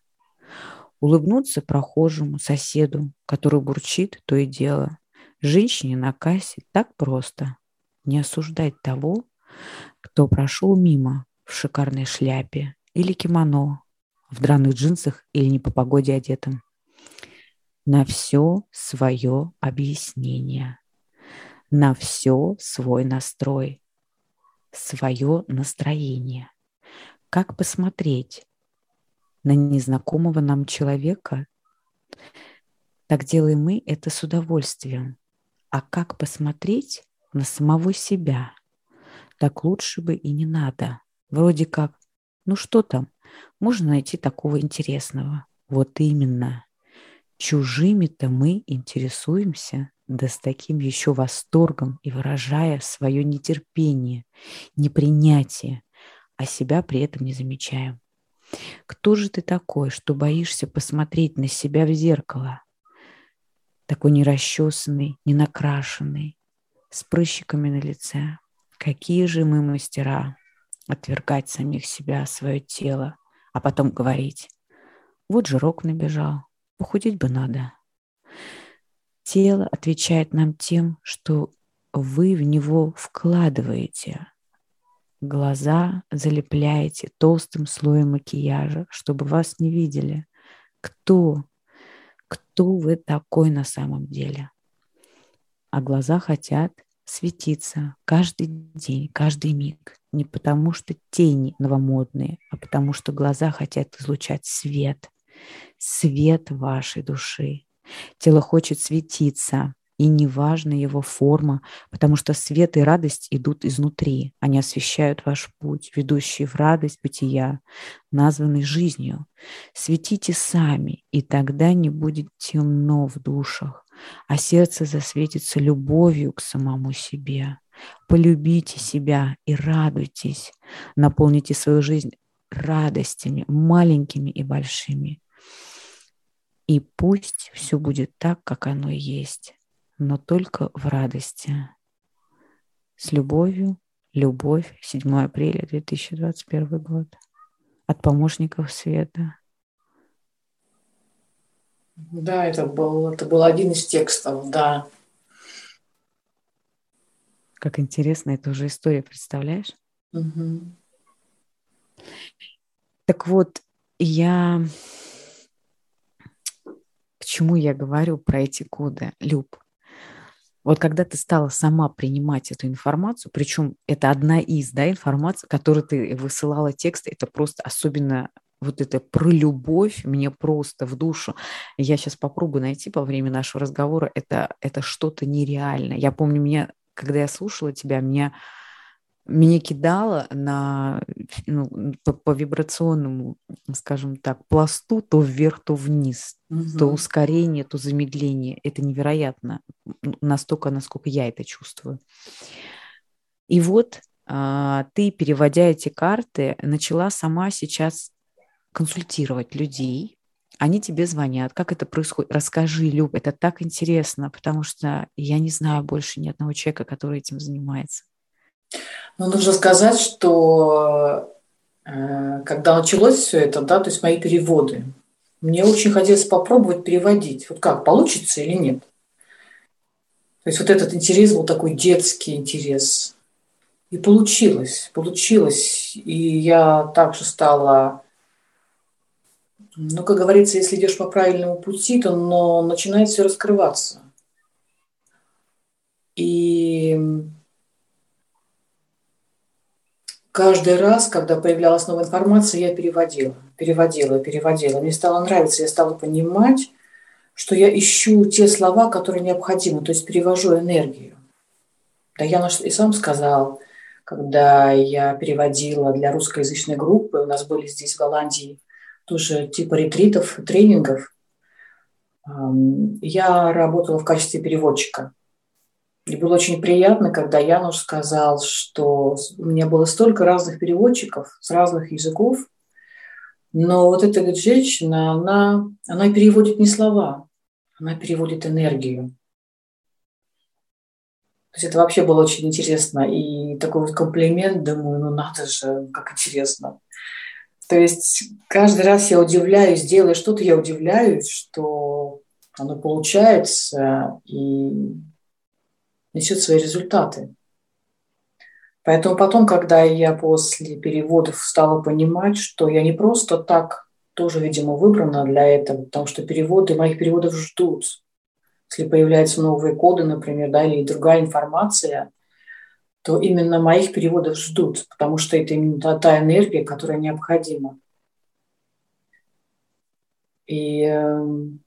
Улыбнуться прохожему, соседу, который бурчит то и дело. Женщине на кассе так просто. Не осуждать того, кто прошел мимо в шикарной шляпе или кимоно, в драных джинсах или не по погоде одетым. на все свое объяснение, на все свой настрой, свое настроение. Как посмотреть на незнакомого нам человека? Так делаем мы это с удовольствием. А как посмотреть на самого себя? Так лучше бы и не надо. Вроде как, ну что там, можно найти такого интересного. Вот именно. Чужими-то мы интересуемся, да с таким еще восторгом и выражая свое нетерпение, непринятие, а себя при этом не замечаем. Кто же ты такой, что боишься посмотреть на себя в зеркало? Такой нерасчесанный, ненакрашенный, с прыщиками на лице. Какие же мы мастера отвергать самих себя, свое тело, а потом говорить, вот жирок набежал, похудеть бы надо. Тело отвечает нам тем, что вы в него вкладываете. Глаза залепляете толстым слоем макияжа, чтобы вас не видели. Кто? Кто вы такой на самом деле? А глаза хотят светиться каждый день, каждый миг. Не потому что тени новомодные, а потому что глаза хотят излучать свет, свет вашей души. Тело хочет светиться, и неважна его форма, потому что свет и радость идут изнутри. Они освещают ваш путь, ведущий в радость бытия, названный жизнью. Светите сами, и тогда не будет темно в душах, а сердце засветится любовью к самому себе. Полюбите себя и радуйтесь. Наполните свою жизнь радостями, маленькими и большими. И пусть все будет так, как оно есть, но только в радости. С любовью, любовь, 7 апреля 2021 год. От помощников света. Да, это был, это был один из текстов, да. Как интересно, это уже история, представляешь? Угу. Так вот, я... К чему я говорю про эти коды, Люб? Вот когда ты стала сама принимать эту информацию, причем это одна из да, информаций, которую ты высылала текст, это просто особенно вот это про любовь мне просто в душу. Я сейчас попробую найти по времени нашего разговора. Это, это что-то нереальное. Я помню, меня, когда я слушала тебя, меня, меня кидало на, ну, по, по вибрационному, скажем так, пласту то вверх, то вниз, угу. то ускорение, то замедление. Это невероятно. Настолько, насколько я это чувствую. И вот а, ты, переводя эти карты, начала сама сейчас консультировать людей, они тебе звонят. Как это происходит? Расскажи, Люб, это так интересно, потому что я не знаю больше ни одного человека, который этим занимается. Ну, нужно сказать, что э, когда началось все это, да, то есть мои переводы, мне очень хотелось попробовать переводить. Вот как, получится или нет? То есть вот этот интерес был такой детский интерес. И получилось, получилось. И я также стала ну, как говорится, если идешь по правильному пути, то но начинает все раскрываться. И каждый раз, когда появлялась новая информация, я переводила, переводила, переводила. Мне стало нравиться, я стала понимать, что я ищу те слова, которые необходимы, то есть перевожу энергию. Да я и сам сказал, когда я переводила для русскоязычной группы, у нас были здесь в Голландии – тоже типа ретритов, тренингов. Я работала в качестве переводчика. И было очень приятно, когда Януш сказал, что у меня было столько разных переводчиков с разных языков, но вот эта говорит, женщина, она, она переводит не слова, она переводит энергию. То есть это вообще было очень интересно. И такой вот комплимент, думаю, ну надо же, как интересно. То есть каждый раз я удивляюсь, делая что-то, я удивляюсь, что оно получается и несет свои результаты. Поэтому потом, когда я после переводов стала понимать, что я не просто так тоже, видимо, выбрана для этого, потому что переводы, моих переводов ждут. Если появляются новые коды, например, да, или другая информация, то именно моих переводов ждут, потому что это именно та, та энергия, которая необходима. И эм,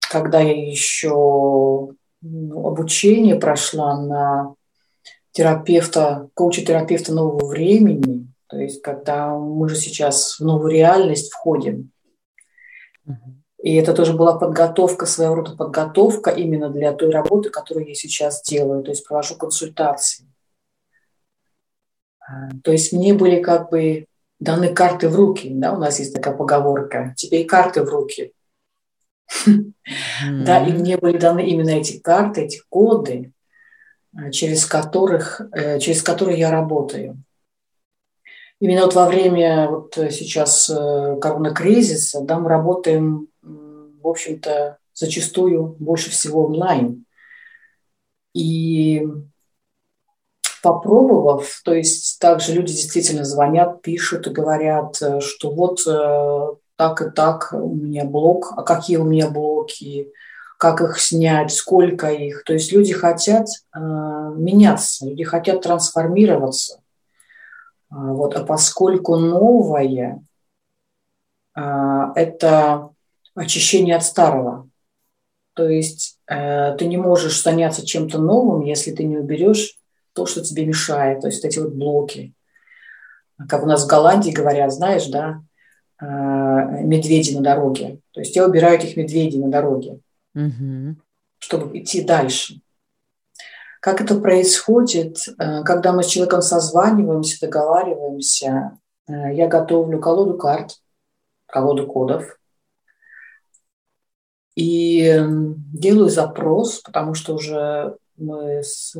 когда я еще обучение прошла на терапевта, коуча-терапевта нового времени, то есть когда мы же сейчас в новую реальность входим. И это тоже была подготовка, своего рода подготовка именно для той работы, которую я сейчас делаю, то есть провожу консультации. А, то есть мне были как бы даны карты в руки, да, у нас есть такая поговорка, тебе и карты в руки. Да, и мне были даны именно эти карты, эти коды, э, через которых, э, через которые я работаю. Именно вот во время вот сейчас э, коронакризиса, да, мы работаем, в общем-то, зачастую больше всего онлайн. И попробовав, то есть также люди действительно звонят, пишут и говорят, что вот так и так у меня блок, а какие у меня блоки, как их снять, сколько их. То есть люди хотят э, меняться, люди хотят трансформироваться. А, вот, а поскольку новое э, – это очищение от старого, то есть э, ты не можешь заняться чем-то новым, если ты не уберешь то, что тебе мешает, то есть эти вот блоки. Как у нас в Голландии говорят, знаешь, да, медведи на дороге. То есть я убираю этих медведей на дороге, угу. чтобы идти дальше. Как это происходит, э, когда мы с человеком созваниваемся, договариваемся, э, я готовлю колоду карт, колоду кодов, и делаю запрос, потому что уже мы с,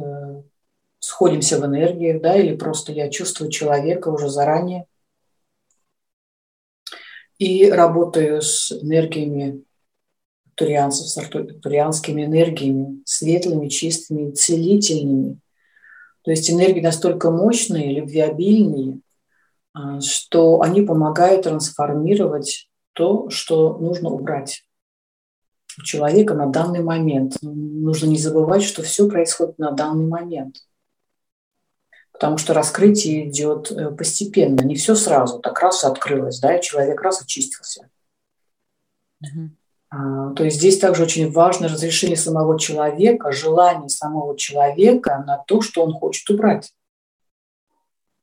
сходимся в энергиях, да, или просто я чувствую человека уже заранее, и работаю с энергиями турианцев, с турианскими энергиями, светлыми, чистыми, целительными. То есть энергии настолько мощные, любвеобильные, а, что они помогают трансформировать то, что нужно убрать у человека на данный момент. Нужно не забывать, что все происходит на данный момент – потому что раскрытие идет э, постепенно, не все сразу, так раз открылось, да, и человек раз очистился. Угу. То есть здесь также очень важно разрешение самого человека, желание самого человека на то, что он хочет убрать.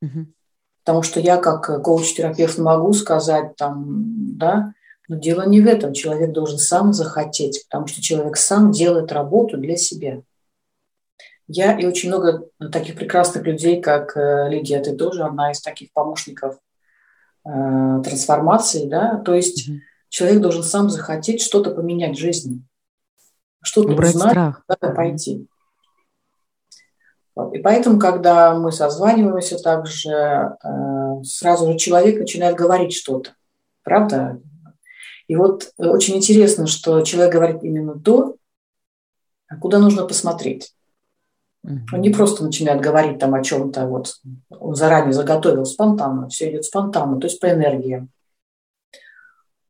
Угу. Потому что я как коуч-терапевт могу сказать там, да, но дело не в этом. Человек должен сам захотеть, потому что человек сам делает работу для себя. Я и очень много таких прекрасных людей, как э, Лидия, ты тоже одна из таких помощников э, трансформации, да, то есть mm-hmm. человек должен сам захотеть что-то поменять в жизни, что-то Убрать узнать, страх. куда пойти. И поэтому, когда мы созваниваемся, также э, сразу же человек начинает говорить что-то, правда? И вот очень интересно, что человек говорит именно то, куда нужно посмотреть. Он не просто начинает говорить там о чем-то, вот он заранее заготовил спонтанно, все идет спонтанно, то есть по энергии.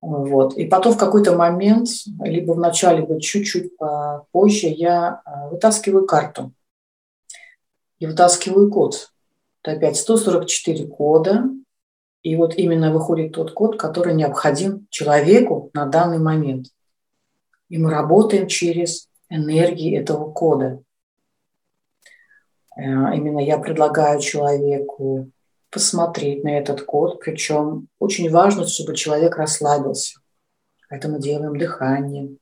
Вот. И потом в какой-то момент, либо в начале, либо чуть-чуть позже, я э, вытаскиваю карту и вытаскиваю код. Это опять 144 кода, и вот именно выходит тот код, который необходим человеку на данный момент. И мы работаем через энергии этого кода. Э, именно я предлагаю человеку посмотреть на этот код, причем очень важно, чтобы человек расслабился. Поэтому делаем дыхание.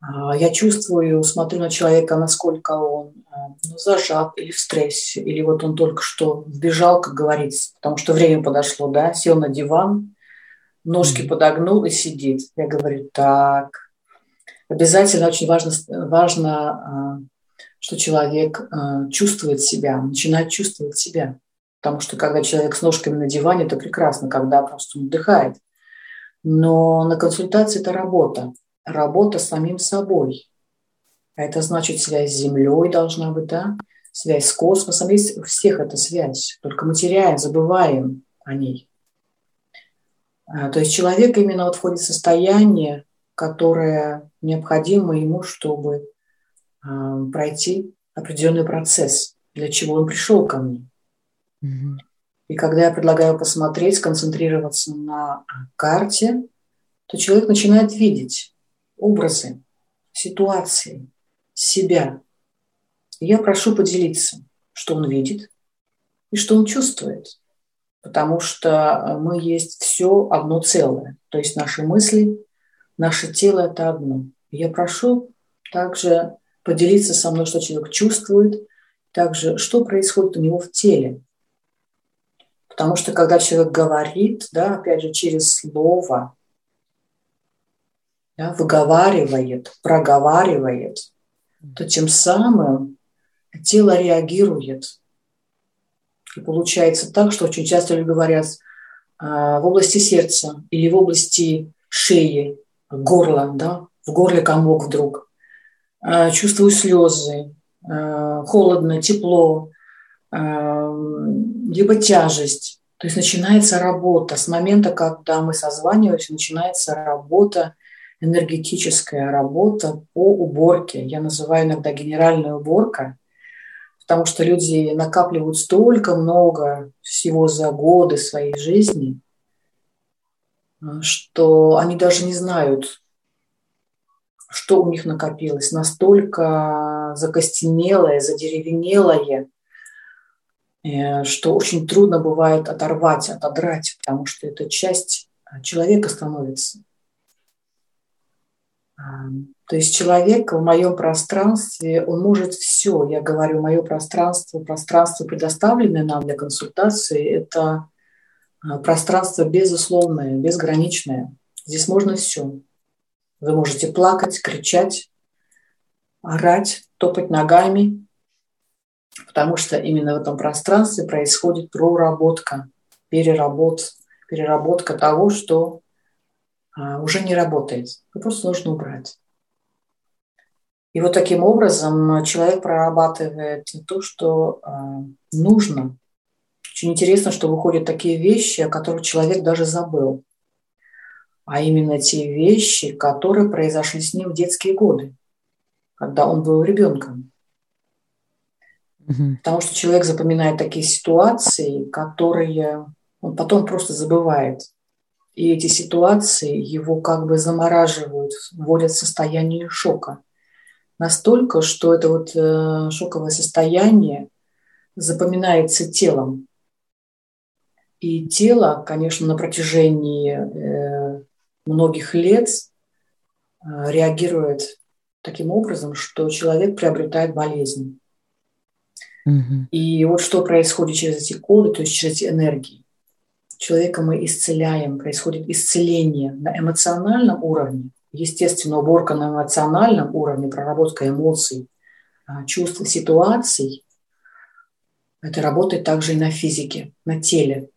А, я чувствую, смотрю на человека, насколько он э, ну, зажат или в стрессе, или вот он только что сбежал, как говорится, потому что время подошло, да, сел на диван, ножки mm-hmm. подогнул и сидит. Я говорю, так, обязательно очень важно, важно а, что человек э, чувствует себя, начинает чувствовать себя. Потому что когда человек с ножками на диване, это прекрасно, когда просто он отдыхает. Но на консультации это работа. Работа с самим собой. А это значит связь с Землей должна быть, да? Связь с космосом. Есть у всех эта связь. Только мы теряем, забываем о ней. А, то есть человек именно вот входит в состояние, которое необходимо ему, чтобы пройти определенный процесс, для чего он пришел ко мне. Mm-hmm. И когда я предлагаю посмотреть, сконцентрироваться на карте, то человек начинает видеть образы, ситуации, себя. И я прошу поделиться, что он видит и что он чувствует. Потому что мы есть все одно целое. То есть наши мысли, наше тело – это одно. И я прошу также поделиться со мной, что человек чувствует, также что происходит у него в теле, Потому что когда человек говорит, да, опять же, через слово, да, выговаривает, проговаривает, то тем самым тело реагирует. И получается так, что очень часто люди говорят а, в области сердца или в области шеи, горла, да, в горле комок вдруг. А, чувствую слезы, а, холодно, тепло, либо тяжесть. То есть начинается работа. С момента, когда мы созваниваемся, начинается работа, энергетическая работа по уборке. Я называю иногда генеральная уборка, потому что люди накапливают столько много всего за годы своей жизни, что они даже не знают, что у них накопилось. Настолько закостенелое, задеревенелое – Э, что очень трудно бывает оторвать, отодрать, потому что это часть человека становится. А, то есть человек в моем пространстве, он может все. Я говорю, мое пространство, пространство, предоставленное нам для консультации, это э, пространство безусловное, безграничное. Здесь можно все. Вы можете плакать, кричать, орать, топать ногами, потому что именно в этом пространстве происходит проработка, переработ, переработка того, что а, уже не работает. Это просто нужно убрать. И вот таким образом человек прорабатывает то, что а, нужно. Очень интересно, что выходят такие вещи, о которых человек даже забыл. А именно те вещи, которые произошли с ним в детские годы, когда он был ребенком. Угу. Потому что человек запоминает такие ситуации, которые он потом просто забывает. И эти ситуации его как бы замораживают, вводят в состояние шока. Настолько, что это вот э, шоковое состояние запоминается телом. И тело, конечно, на протяжении э, многих лет э, реагирует таким образом, что человек приобретает болезнь. И вот что происходит через эти коды, то есть через эти энергии. Человека мы исцеляем, происходит исцеление на эмоциональном уровне, естественно, уборка на эмоциональном уровне, проработка эмоций, а, чувств, ситуаций. Это работает также и на физике, на теле.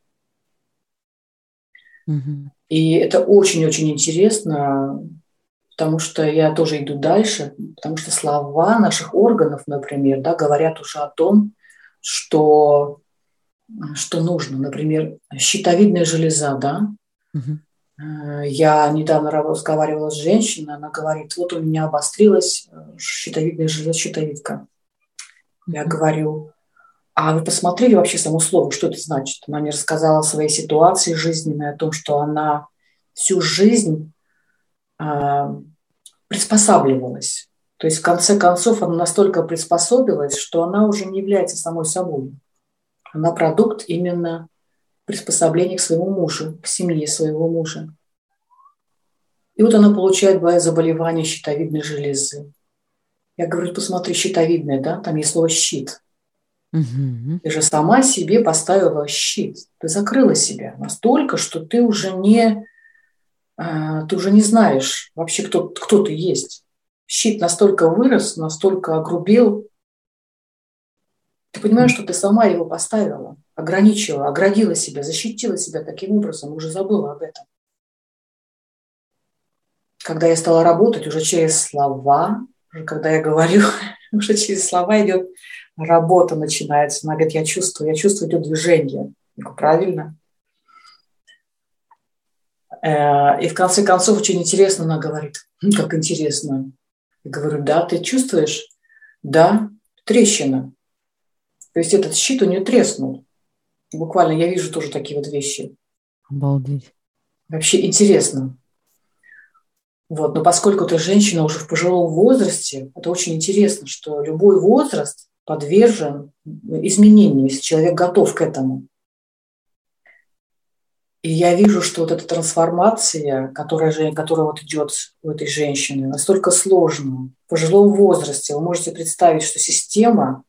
И это очень-очень интересно, потому что я тоже иду дальше, потому что слова наших органов, например, да, говорят уже о том, что, что нужно. Например, щитовидная железа, да. Угу. Я недавно разговаривала с женщиной, она говорит, вот у меня обострилась э, щитовидная железа, щитовидка. Я говорю, а вы посмотрели вообще само слово, что это значит? Она мне рассказала о своей ситуации жизненной, о том, что она всю жизнь а, приспосабливалась. То есть в конце концов она настолько приспособилась, что она уже не является самой собой. Она продукт именно приспособления к своему мужу, к семье своего мужа. И вот она получает заболевание щитовидной железы. Я говорю, посмотри, щитовидная, да, там есть слово щит. Угу. Ты же сама себе поставила щит. Ты закрыла себя настолько, что ты уже не а, ты уже не знаешь вообще, кто, кто ты есть. Щит настолько вырос, настолько огрубел. Ты понимаешь, что ты сама его поставила, ограничила, оградила себя, защитила себя таким образом, уже забыла об этом. Когда я стала работать уже через слова, уже когда я говорю, уже через слова идет работа начинается. Она говорит, я чувствую, я чувствую идет движение. Я говорю, правильно. Э, и в конце концов очень интересно она говорит, «Хм, как интересно. Я говорю, да, ты чувствуешь? Да, трещина. То есть этот щит у нее треснул. Буквально я вижу тоже такие вот вещи. Обалдеть. Вообще интересно. Вот. Но поскольку ты женщина уже в пожилом возрасте, это очень интересно, что любой возраст подвержен изменению, если человек готов к этому. И я вижу, что вот эта трансформация, которая, же, которая вот идет у этой женщины, настолько сложна. В пожилом возрасте вы можете представить, что система,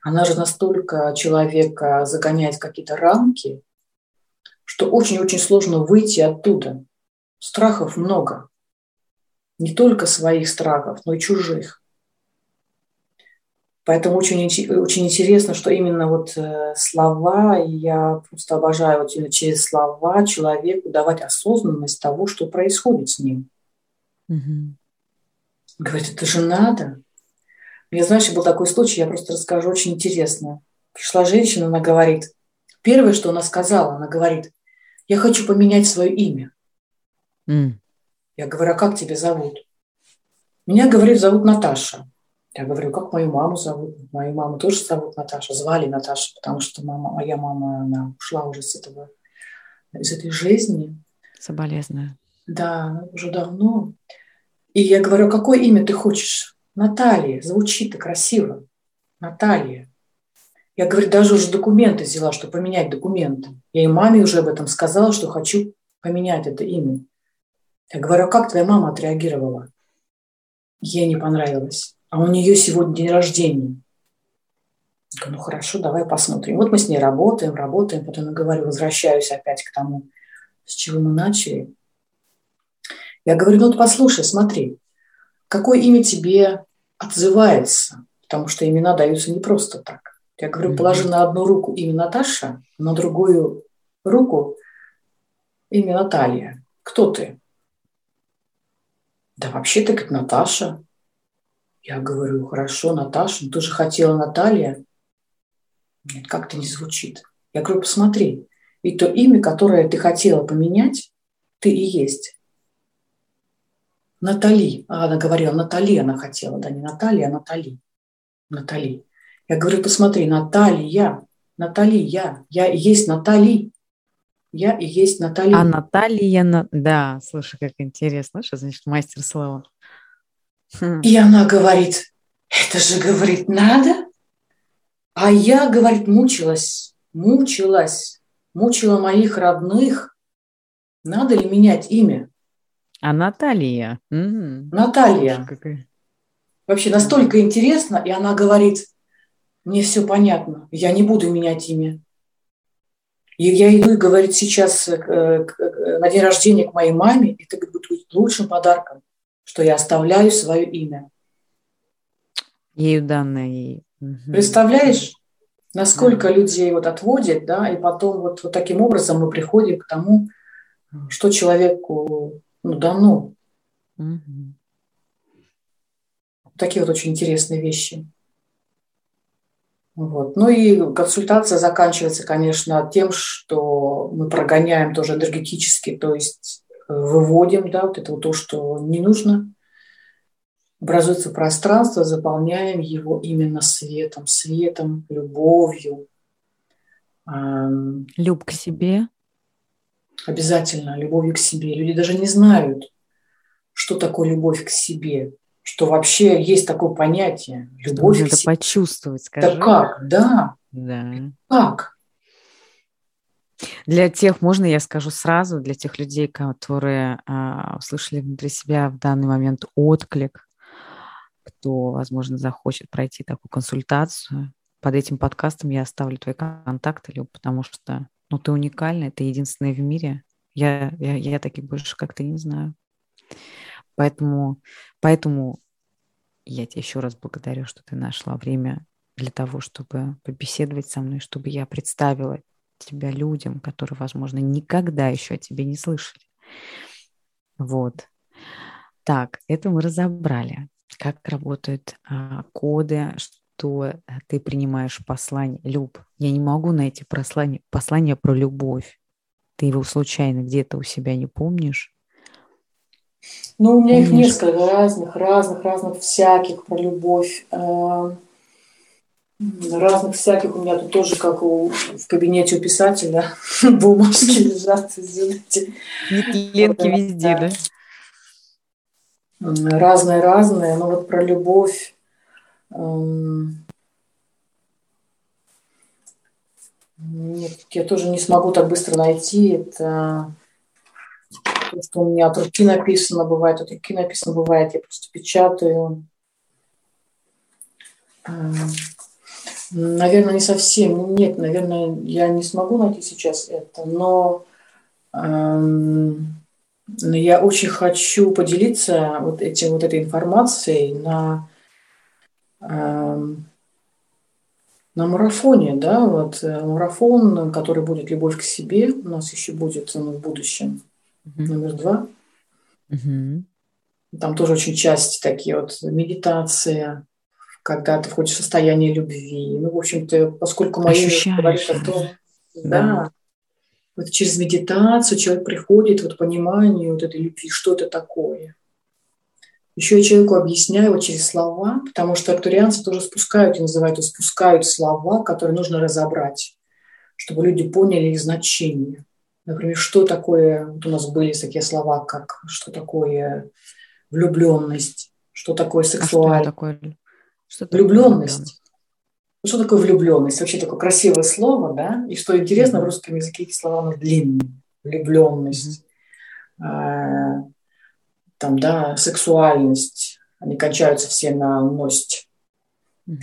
она же настолько человека загоняет в какие-то рамки, что очень-очень сложно выйти оттуда. Страхов много. Не только своих страхов, но и чужих. Поэтому очень, очень интересно, что именно вот э, слова, я просто обожаю вот именно через слова человеку давать осознанность того, что происходит с ним. Угу. Говорит, это же надо. Мне, знаешь, был такой случай, я просто расскажу, очень интересно. Пришла женщина, она говорит, первое, что она сказала, она говорит, я хочу поменять свое имя. Mm. Я говорю, а как тебя зовут? Меня, говорит, зовут Наташа. Я говорю, как мою маму зовут? Мою маму тоже зовут Наташа. Звали Наташа, потому что мама, моя мама, она ушла уже с этого, из этой жизни. Соболезную. Да, уже давно. И я говорю, какое имя ты хочешь? Наталья. Звучит и красиво. Наталья. Я, говорю, даже уже документы взяла, чтобы поменять документы. Я и маме уже об этом сказала, что хочу поменять это имя. Я говорю, а как твоя мама отреагировала? Ей не понравилось а у нее сегодня день рождения. Я говорю, ну хорошо, давай посмотрим. Вот мы с ней работаем, работаем, потом я говорю, возвращаюсь опять к тому, с чего мы начали. Я говорю, ну вот послушай, смотри, какое имя тебе отзывается, потому что имена даются не просто так. Я говорю, положи на одну руку имя Наташа, на другую руку имя Наталья. Кто ты? Да вообще ты как Наташа. Я говорю, хорошо, Наташа, ну ты же хотела Наталья. Нет, как-то не звучит. Я говорю, посмотри, ведь то имя, которое ты хотела поменять, ты и есть. Натали. А, она говорила, Натали она хотела, да, не Наталья, а Натали. Натали. Я говорю, посмотри, Наталья, Наталья, я и есть Натали. Я и есть Наталья. А Наталья, да, слушай, как интересно, что значит мастер слова. Хм. И она говорит, это же, говорит, надо. А я, говорит, мучилась, мучилась, мучила моих родных. Надо ли менять имя? А Наталья? Угу. Наталья. Какая... Вообще настолько интересно, и она говорит, мне все понятно, я не буду менять имя. И я иду и говорит сейчас э, на день рождения к моей маме, это будет лучшим подарком что я оставляю свое имя. Ею данное ей. Представляешь, насколько да. людей вот отводит, да, и потом вот, вот таким образом мы приходим к тому, что человеку ну, дано. Угу. Такие вот очень интересные вещи. Вот. Ну и консультация заканчивается, конечно, тем, что мы прогоняем тоже энергетически, то есть выводим, да, вот это вот то, что не нужно. Образуется пространство, заполняем его именно светом, светом, любовью. Люб к себе. Обязательно, любовью к себе. Люди даже не знают, что такое любовь к себе, что вообще есть такое понятие. Любовь что к себе. почувствовать, скажи. Да как, да. Да. Как? Для тех, можно я скажу сразу, для тех людей, которые а, услышали внутри себя в данный момент отклик, кто, возможно, захочет пройти такую консультацию, под этим подкастом я оставлю твои контакты, Люб, потому что ну, ты уникальная, ты единственная в мире. Я, я, я таких больше как то не знаю. Поэтому, поэтому я тебя еще раз благодарю, что ты нашла время для того, чтобы побеседовать со мной, чтобы я представила тебя людям, которые, возможно, никогда еще о тебе не слышали. Вот. Так, это мы разобрали. Как работают а, коды, что ты принимаешь послание. Люб, я не могу найти послание, послание про любовь. ты его случайно где-то у себя не помнишь? Ну, у меня помнишь? их несколько разных, разных, разных, всяких про любовь. Разных всяких у меня тут тоже, как у, в кабинете у писателя, бумажки лежат, извините. Нетленки везде, да? Разные-разные, но вот про любовь эм, Нет, я тоже не смогу так быстро найти. Это то, что у меня от руки написано бывает, от руки написано бывает, я просто печатаю. А, наверное, не совсем. Нет, наверное, я не смогу найти сейчас это, но я очень хочу поделиться вот этим вот этой информацией на на марафоне, да, вот э, марафон, который будет «Любовь к себе», у нас еще будет ну, в будущем, mm-hmm. номер два. Mm-hmm. Там тоже очень часть такие вот медитация, когда ты входишь в состояние любви. Ну, в общем-то, поскольку мои говорит о том, да, да, вот через медитацию человек приходит вот к пониманию вот этой любви, что это такое. Еще я человеку объясняю его через слова, потому что арктурианцы тоже спускают, и называют спускают слова, которые нужно разобрать, чтобы люди поняли их значение. Например, что такое, вот у нас были такие слова, как что такое влюбленность, что такое сексуальность. А что такое? Что влюбленность. Что такое влюбленность? Вообще такое красивое слово, да? И что интересно, в русском языке эти слова длинные. Влюбленность. Mm-hmm там, да, сексуальность, они кончаются все на ность. Угу.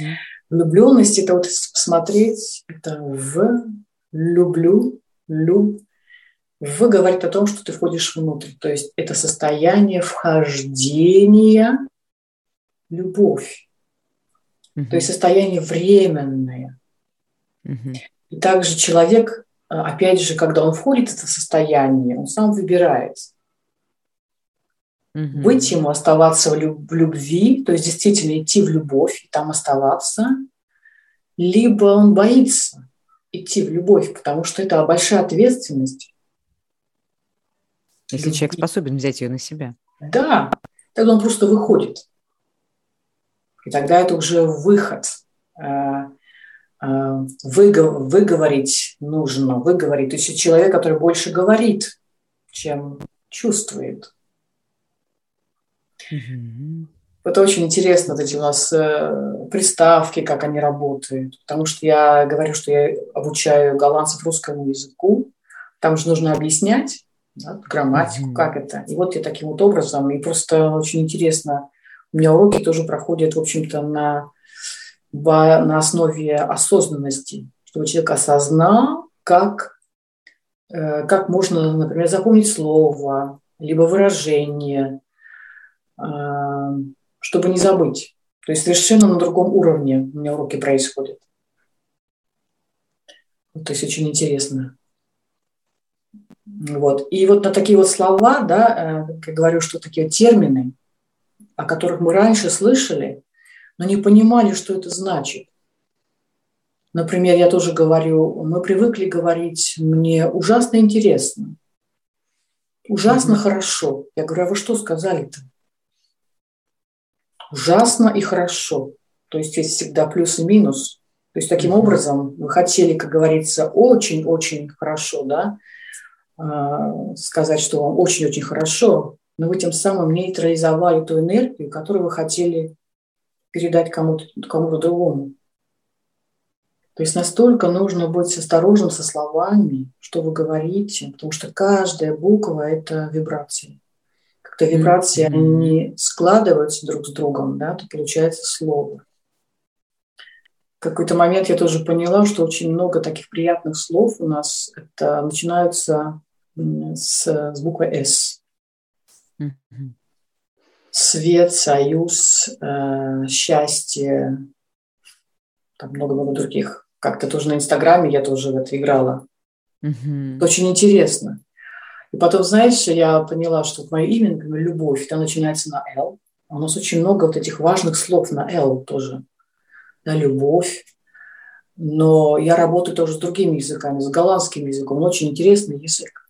Влюбленность – это вот посмотреть, это в, люблю, люб. В говорит о том, что ты входишь внутрь. То есть это состояние вхождения любовь. Угу. То есть состояние временное. Угу. И также человек, опять же, когда он входит в это состояние, он сам выбирает – Угу. Быть ему, оставаться в, люб- в любви, то есть действительно идти в любовь и там оставаться, либо он боится идти в любовь, потому что это большая ответственность. Если любви. человек способен взять ее на себя. Да, тогда он просто выходит. И тогда это уже выход. Э, э, выговорить нужно, выговорить. То есть человек, который больше говорит, чем чувствует. Угу. Это очень интересно, вот эти у нас э, приставки, как они работают. Потому что я говорю, что я обучаю голландцев русскому языку. Там же нужно объяснять да, грамматику, угу. как это. И вот я таким вот образом, и просто очень интересно. У меня уроки тоже проходят, в общем-то, на, на основе осознанности, чтобы человек осознал, как, э, как можно, например, запомнить слово, либо выражение, а, чтобы не забыть. То есть совершенно на другом уровне у меня уроки происходят. То есть очень интересно. Вот. И вот на такие вот слова, да, как э, я говорю, что такие термины, о которых мы раньше слышали, но не понимали, что это значит. Например, я тоже говорю, мы привыкли говорить, мне ужасно интересно, ужасно mm-hmm. хорошо. Я говорю, а вы что сказали-то? ужасно и хорошо. То есть есть всегда плюс и минус. То есть таким mm-hmm. образом мы хотели, как говорится, очень-очень хорошо, да, э, сказать, что вам очень-очень хорошо, но вы тем самым нейтрализовали ту энергию, которую вы хотели передать кому-то кому другому. То есть настолько нужно быть осторожным со словами, что вы говорите, потому что каждая буква – это вибрация как-то вибрации, mm-hmm. они складываются друг с другом, да, то получается слово. В какой-то момент я тоже поняла, что очень много таких приятных слов у нас это начинаются с, с буквы «С». Свет, союз, э, счастье, там много-много других. Как-то тоже на Инстаграме я тоже в это играла. Это очень интересно. И потом, знаешь, я поняла, что мое имя, например, любовь, это начинается на «Л». У нас очень много вот этих важных слов на «Л» тоже. Да, любовь. Но я работаю тоже с другими языками, с голландским языком. Очень интересный язык.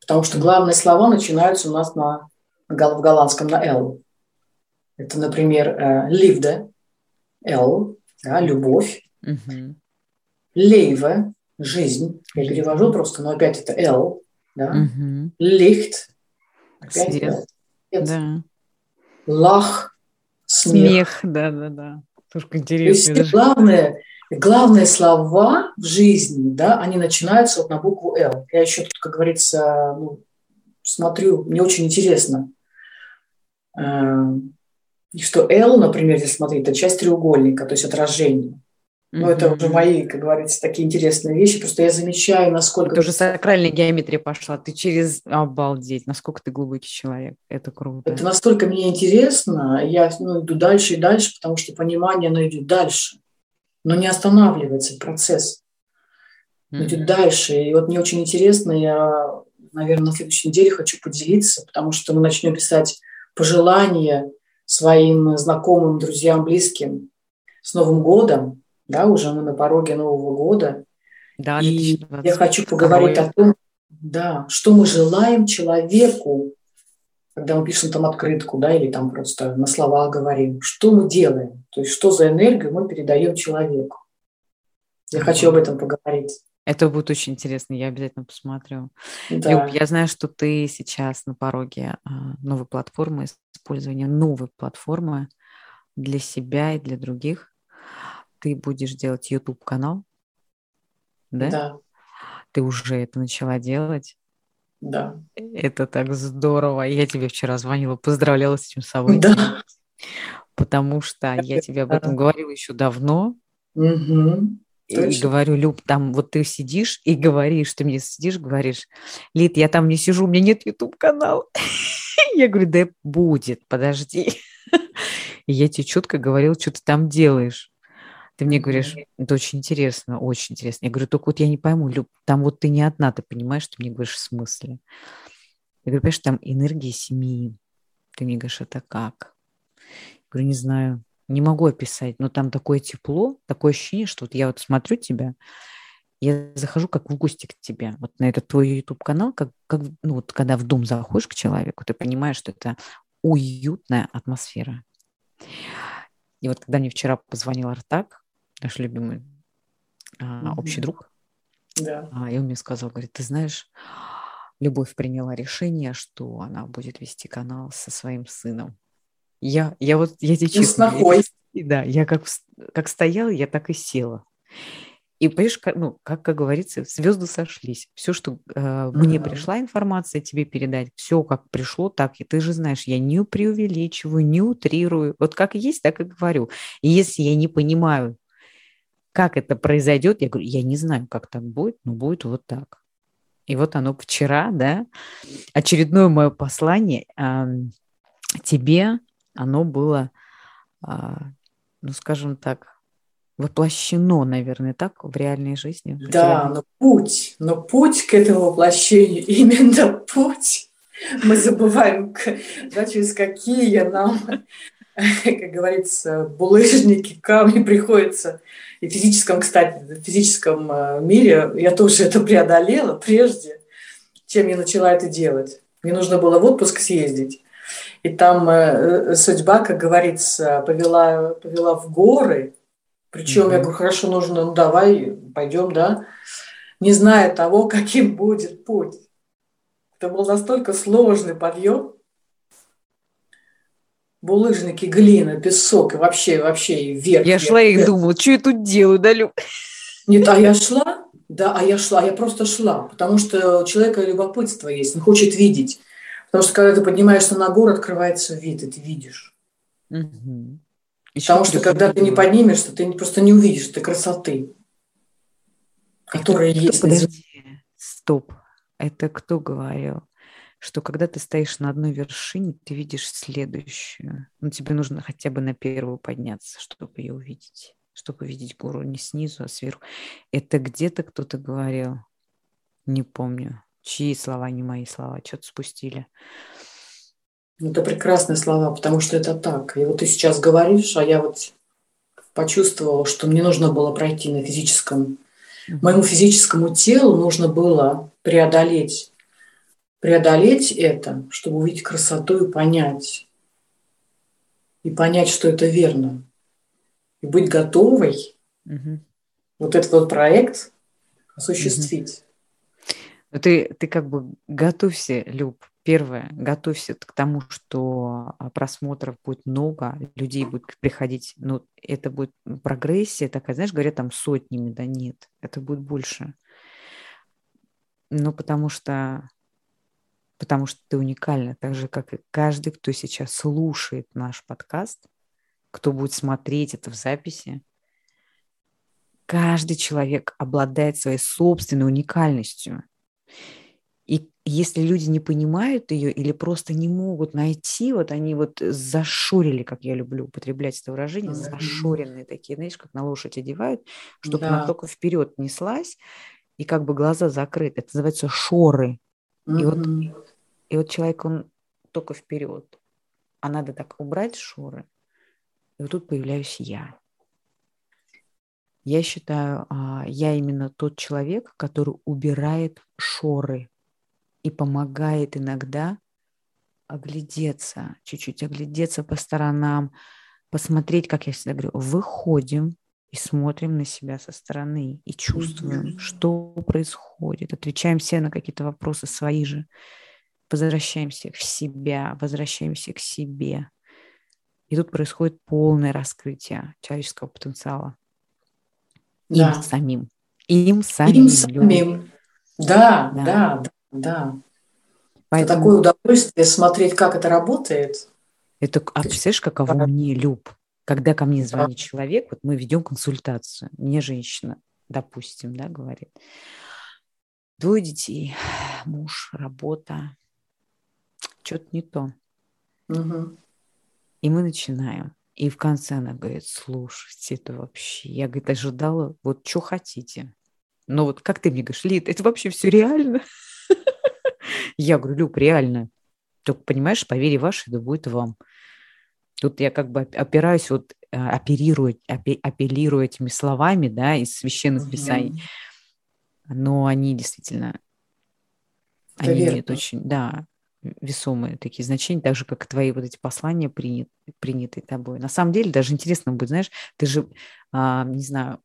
Потому что главные слова начинаются у нас на, в голландском на «л». Это, например, э, «liefde», «л», да, «любовь», Мгм. «leven», «жизнь». Я перевожу просто, но опять это «л», да. Мгм. «licht», опять. «л». Да. «Лах», смех. Смех, да, да, да. Тоже То есть интересно. даже. главные, слова в жизни, да, они начинаются вот на букву «Л». Я еще тут, как говорится, ну, смотрю, мне очень интересно, что «Л», например, если смотреть, это часть треугольника, то есть отражение. Ну, это уже мои, как говорится, такие интересные вещи. Просто я замечаю, насколько... Это уже сакральная геометрия пошла. Ты через... Обалдеть, насколько ты глубокий человек. Это круто. Это настолько мне интересно, я ну, иду дальше и дальше, потому что понимание, оно идет дальше. Но не останавливается процесс. Мгм. идет дальше. И вот мне очень интересно, я, наверное, на следующей неделе хочу поделиться, потому что мы начнем писать пожелания своим знакомым, друзьям, близким с Новым годом. Да, уже мы на пороге Нового года. Да, И 2020. я хочу поговорить о том, да, что мы желаем человеку, когда мы пишем там открытку, да, или там просто на словах говорим, что мы делаем, то есть что за энергию мы передаем человеку. Я хочу об этом поговорить. Это будет очень интересно, я обязательно посмотрю. Да. Люб, я знаю, что ты сейчас на пороге а, новой платформы, использования новой платформы для себя и для других. Ты будешь делать YouTube-канал, да? да, Ты уже это начала делать. да. Это так здорово. Я тебе вчера звонила, поздравляла с этим событием, Да. потому что я тебе об этом говорила еще давно, Мгм. И Точно. говорю, Люб, там вот ты сидишь и говоришь, ты мне сидишь, говоришь, Лид, я там не сижу, у меня нет YouTube-канала. Я говорю, да будет, подожди. И я тебе четко говорила, что ты там делаешь. Ты мне говоришь, это очень интересно, очень интересно. Я говорю, только вот я не пойму, Люб, там вот ты не одна, ты понимаешь, ты мне говоришь в смысле. Я говорю, понимаешь, там энергия семьи. Ты мне говоришь, это как? Я говорю, не знаю, не могу описать, но там такое тепло, такое ощущение, что вот я вот смотрю тебя, я захожу как в гости к тебе, вот на этот твой YouTube-канал, как, как, ну вот когда в дом заходишь к человеку, ты понимаешь, что это уютная атмосфера. И вот когда мне вчера позвонил Артак, наш любимый Мгм. общий друг, Да. а, и он мне сказал, говорит, ты знаешь, Любовь приняла решение, что она будет вести канал со своим сыном. Я, я вот, я тебе честно, я да, я как, как стояла, я так и села. И понимаешь, как, ну, как, как говорится, звезды сошлись. Все, что э, мне Мгм. пришла информация тебе передать, все как пришло, так. И ты же знаешь, я не преувеличиваю, не утрирую. Вот как есть, так и говорю. И если я не понимаю, как это произойдет, я говорю, я не знаю, как так будет, но будет вот так. И вот оно вчера, да, очередное мое послание ам, тебе, оно было, а, ну, скажем так, воплощено, наверное, так в реальной жизни. У Да, но путь, но путь к этому воплощению, именно путь, мы забываем, да, через какие нам, как говорится, булыжники, камни приходится. И в физическом, кстати, в физическом э, мире я тоже это преодолела прежде, чем я начала это делать. Мне нужно было в отпуск съездить. И там э, э, судьба, как говорится, повела, повела в горы. Причем я Мгм. говорю, хорошо, нужно, ну давай, пойдем, да. Не зная того, каким будет путь. Это был настолько сложный подъем. Булыжники, глина, песок, и вообще, вообще, и вверх. Я вверх, шла и вверх. думала, что я тут делаю, да, Люб? Нет, а я шла, да, а я шла, а я просто шла, потому что у человека любопытство есть, он хочет видеть. Потому что когда ты поднимаешься на гору, открывается вид, и ты видишь. Мгм. Ещё Потому что когда ты не поднимешься, ты просто не увидишь этой красоты, которая Это- есть. Подожди, стоп. Это кто говорил? Что когда ты стоишь на одной вершине, ты видишь следующую. Но тебе нужно хотя бы на первую подняться, чтобы ее увидеть. Чтобы видеть гору не снизу, а сверху. Это где-то кто-то говорил. Не помню. Чьи слова, не мои слова. Что-то спустили. Это прекрасные слова, потому что это так. И вот ты сейчас говоришь, а я вот почувствовала, что мне нужно было пройти на физическом, моему физическому телу нужно было преодолеть преодолеть это, чтобы увидеть красоту и понять. И понять, что это верно. И быть готовой угу. вот этот вот проект осуществить. Угу. Ты, ты как бы готовься, Люб, Первое, готовься к тому, что а, просмотров будет много, людей будет приходить, ну, это будет прогрессия такая, знаешь, говорят там сотнями, да нет, это будет больше. Ну, потому что, потому что ты уникальна, так же, как и каждый, кто сейчас слушает наш подкаст, кто будет смотреть это в записи, каждый человек обладает своей собственной уникальностью. И если люди не понимают ее или просто не могут найти, вот они вот зашорили, как я люблю употреблять это выражение, mm-hmm. зашоренные такие, знаешь, как на лошадь одевают, чтобы да. она только вперед неслась, и как бы глаза закрыты. Это называется шоры. Mm-hmm. И, вот, и вот человек, он только вперед. А надо так убрать шоры. И вот тут появляюсь я. Я считаю, а, я именно тот человек, который убирает шоры и помогает иногда оглядеться, чуть-чуть оглядеться по сторонам, посмотреть, как я всегда говорю, выходим и смотрим на себя со стороны и чувствуем, mm-hmm. что происходит, отвечаем все на какие-то вопросы свои же, возвращаемся в себя, возвращаемся к себе. И тут происходит полное раскрытие человеческого потенциала. Да. Им самим. Им самим. Им самим. Да, да, да, да. Поэтому... Это такое удовольствие смотреть, как это работает. Это, а представляешь, каково да. мне, Люб, когда ко мне звонит да. человек, вот мы ведем консультацию, мне женщина, допустим, да, говорит, двое детей, муж, работа, что-то не то. Угу. И мы начинаем. И в конце она говорит, слушайте, это вообще... Я, говорит, ожидала, вот что хотите. Но вот как ты мне говоришь, Лид, это вообще все реально? Я говорю, Люб, реально. Только, понимаешь, по вере вашей, да будет вам. Тут я как бы опираюсь, вот э, оперирую, апеллирую этими словами, да, из священных угу. писаний. Но они действительно, Это они верно. очень, да, весомые такие значения, так же, как твои вот эти послания принят, принятые тобой. На самом деле даже интересно будет, знаешь, ты же, а, не знаю,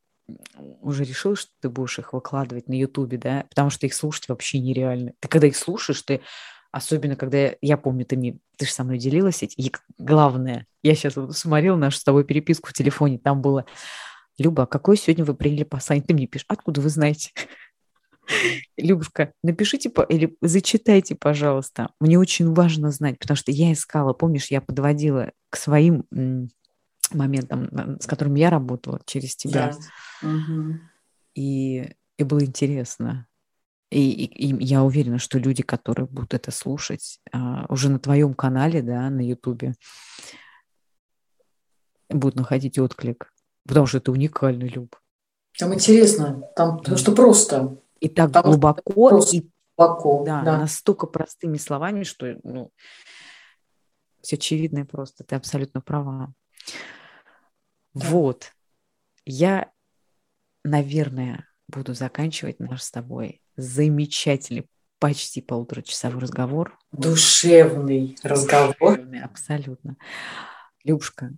уже решил, что ты будешь их выкладывать на Ютубе, да, потому что их слушать вообще нереально. Ты когда их слушаешь, ты особенно когда я, я помню, ты, мне, ты же со мной делилась, и главное, я сейчас вот смотрела нашу с тобой переписку в телефоне, там было, Люба, а какое сегодня вы приняли послание? Ты мне пишешь, откуда вы знаете? Любушка, напишите или зачитайте, пожалуйста. Мне очень важно знать, потому что я искала, помнишь, я подводила к своим моментам, с которыми я работала через тебя. И, и было интересно. И, и, и я уверена, что люди, которые будут это слушать а, уже на твоем канале, да, на Ютубе, будут находить отклик, потому что это уникальный Люб. Там интересно, там, потому что просто. И так там глубоко, и глубоко, да, да, настолько простыми словами, что ну, все очевидно и просто. Ты абсолютно права. Да. Вот. Я, наверное, буду заканчивать наш с тобой замечательный, почти полуторачасовой разговор. Душевный разговор. Душевный, абсолютно. Любушка,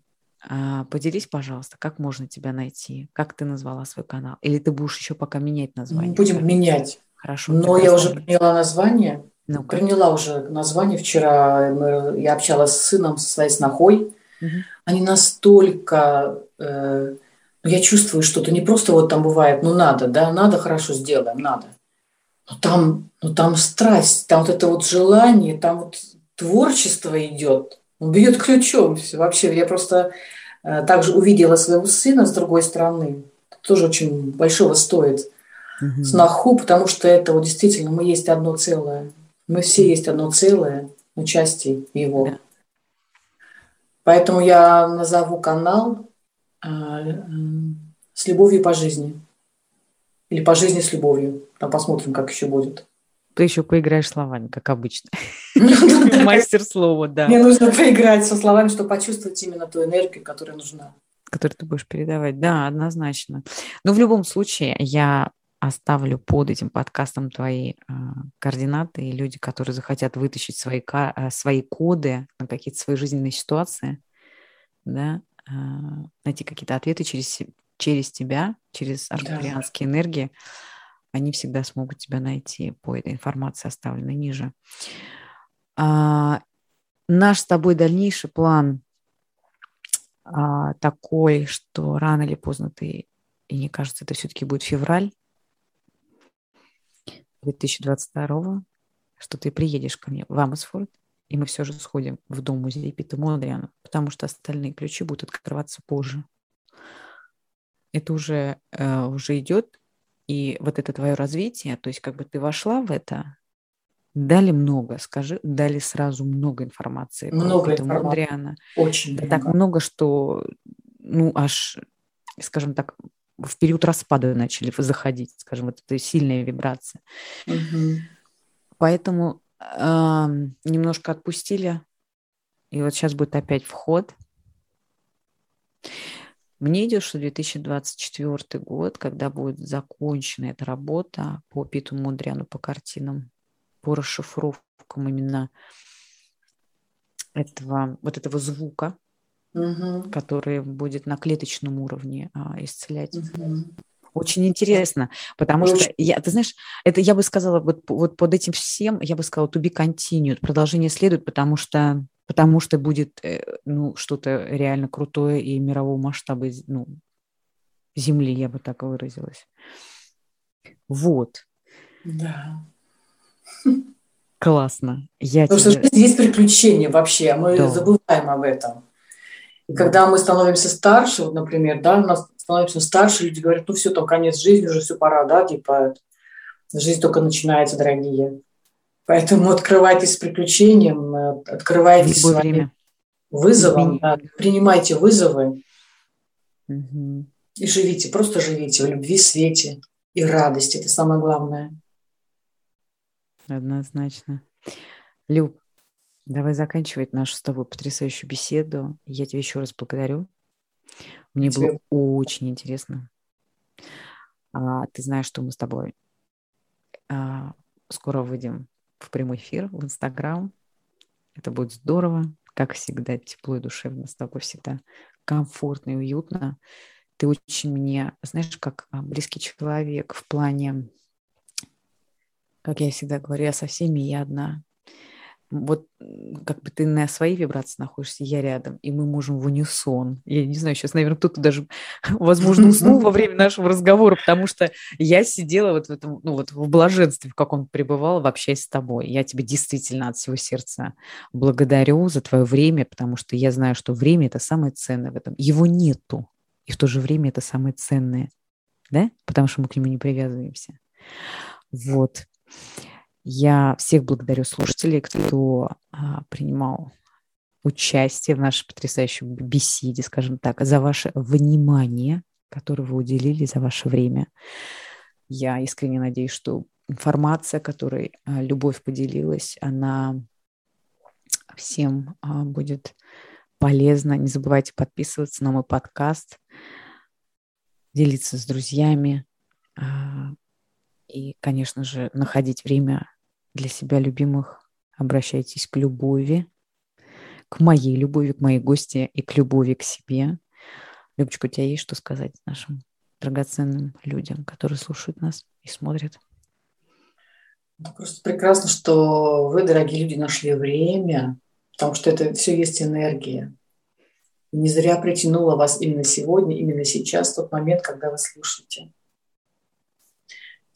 поделись, пожалуйста, как можно тебя найти? Как ты назвала свой канал? Или ты будешь еще пока менять название? Будем менять. Хорошо. Но я уже приняла название. ну -ка. Приняла уже название. Вчера мы, я общалась с сыном, со своей снохой. Угу. Они настолько... Э, ну, я чувствую что-то. Не просто вот там бывает, ну надо, да, надо, хорошо, сделаем, надо. Но там, ну, там страсть, там вот это вот желание, там вот творчество идет. Он бьет ключом. Все. Вообще, я просто э, также увидела своего сына с другой стороны. Это тоже очень большого стоит. Угу. Сноху, потому что это вот действительно мы есть одно целое. Мы все есть одно целое, мы части его. Да. Поэтому я назову канал э, э, с любовью по жизни. Или по жизни с любовью. Там посмотрим, как еще будет. Ты еще поиграешь словами, как обычно. Ну Мастер слова, да. Мне нужно поиграть со словами, чтобы почувствовать именно ту энергию, которая нужна. Которую ты будешь передавать. Да, однозначно. Но в любом случае, я оставлю под этим подкастом твои э, координаты, и люди, которые захотят вытащить свои, э, свои коды на какие-то свои жизненные ситуации, да, э, найти какие-то ответы через, через тебя, через арктурианские да. энергии, они всегда смогут тебя найти по этой информации, оставленной ниже. А, наш с тобой дальнейший план а, такой, что рано или поздно ты, и мне кажется, это все-таки будет февраль 2022, что ты приедешь ко мне в Амосфорд, и мы все же сходим в дом музея Пита Мондриана, потому что остальные ключи будут открываться позже. Это уже, э, уже идет, и вот это твое развитие, то есть как бы ты вошла в это, дали много, скажи, дали сразу много информации. Много информации. Мудриана. Очень да, много. Так много, что, ну, аж, скажем так, в период распада начали заходить, скажем, вот эта сильная вибрация. Угу. Поэтому э, немножко отпустили, и вот сейчас будет опять вход. Мне идет, что 2024 год, когда будет закончена эта работа по Питу Мудриану, по картинам, по расшифровкам именно этого, вот этого звука, угу. который будет на клеточном уровне а, исцелять. Угу. Очень интересно, потому Очень. что, я, ты знаешь, это я бы сказала, вот, вот под этим всем, я бы сказала, to be continued, продолжение следует, потому что, потому что будет э, ну, что-то реально крутое и мирового масштаба ну, Земли, я бы так выразилась. Вот. Да. Классно. Я Потому тебе... что жизнь есть приключения вообще, а мы да. забываем об этом. И когда мы становимся старше, вот, например, да, у нас становимся старше, люди говорят, ну все, там конец жизни, уже все пора, да, типа жизнь только начинается, дорогие. Поэтому открывайтесь с приключением, э, открывайтесь своим время. вызовом, да, принимайте вызовы угу. и живите, просто живите в любви, свете и радости. Это самое главное. Однозначно. Люб, давай заканчивать нашу с тобой потрясающую беседу. Я тебе еще раз благодарю. Мне тебе... было очень интересно. А, ты знаешь, что мы с тобой а, скоро выйдем в прямой эфир в Инстаграм. Это будет здорово. Как всегда, тепло и душевно с тобой всегда комфортно и уютно. Ты очень мне, знаешь, как а, близкий человек в плане как я всегда говорю, я со всеми, я одна. Вот как бы ты на своей вибрации находишься, я рядом, и мы можем в унисон. Я не знаю, сейчас, наверное, кто-то даже, возможно, уснул во время нашего разговора, потому что я сидела вот в этом, ну вот в блаженстве, в каком пребывала, общаясь с тобой. Я тебе действительно от всего сердца благодарю за твое время, потому что я знаю, что время – это самое ценное в этом. Его нету, и в то же время это самое ценное, да? Потому что мы к нему не привязываемся. Вот. Я всех благодарю слушателей, кто а, принимал участие в нашей потрясающей беседе, скажем так, за ваше внимание, которое вы уделили, за ваше время. Я искренне надеюсь, что информация, которой а, Любовь поделилась, она всем а, будет полезна. Не забывайте подписываться на мой подкаст, делиться с друзьями, и, конечно же, находить время для себя любимых. Обращайтесь к любови, к моей любови, к моей гости и к любови к себе. Любочка, у тебя есть что сказать нашим драгоценным людям, которые слушают нас и смотрят? Просто прекрасно, что вы, дорогие люди, нашли время, потому что это все есть энергия. Не зря притянула вас именно сегодня, именно сейчас, тот момент, когда вы слушаете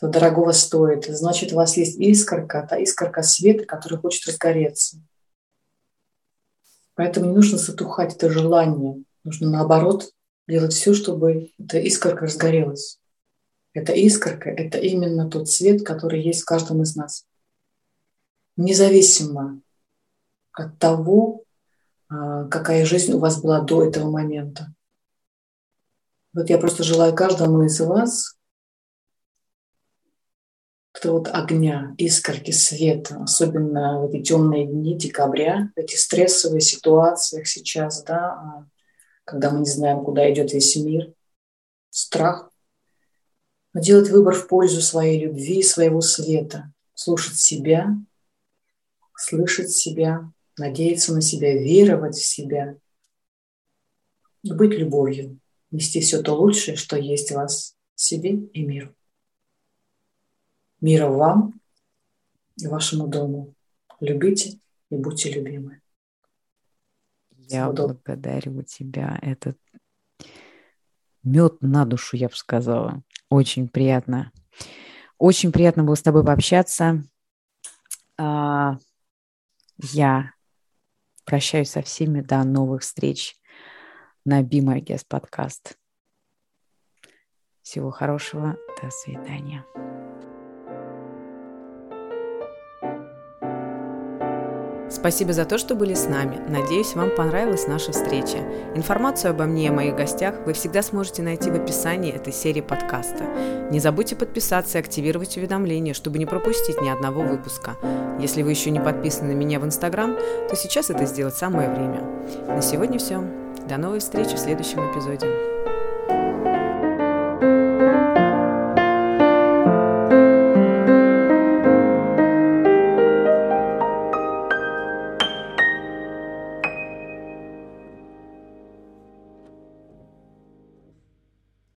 то дорогого стоит. Значит, у вас есть искорка, та искорка света, которая хочет разгореться. Поэтому не нужно затухать это желание. Нужно, наоборот, делать все, чтобы эта искорка разгорелась. Эта искорка – это именно тот свет, который есть в каждом из нас. Независимо от того, а, какая жизнь у вас была до этого момента. Вот я просто желаю каждому из вас вот огня, искорки света, особенно в эти темные дни декабря, в этих стрессовых ситуациях сейчас, да, а, когда мы не знаем, куда идет весь мир, страх. но делать выбор в пользу своей любви, своего света, слушать себя, слышать себя, надеяться на себя, веровать в себя, быть любовью, нести все то лучшее, что есть в вас, себе и миру. Мира вам и вашему дому. Любите и будьте любимы. Я Всего благодарю тебя. Это мед на душу, я бы сказала. Очень приятно. Очень приятно было с тобой пообщаться. А, я прощаюсь со всеми. До новых встреч на Be My Guest подкаст. Всего хорошего. До свидания. Спасибо за то, что были с нами. Надеюсь, вам понравилась наша встреча. Информацию обо мне и моих гостях вы всегда сможете найти в описании этой серии подкаста. Не забудьте подписаться и активировать уведомления, чтобы не пропустить ни одного выпуска. Если вы еще не подписаны на меня в Инстаграм, то сейчас это сделать самое время. На сегодня все. До новой встречи в следующем эпизоде.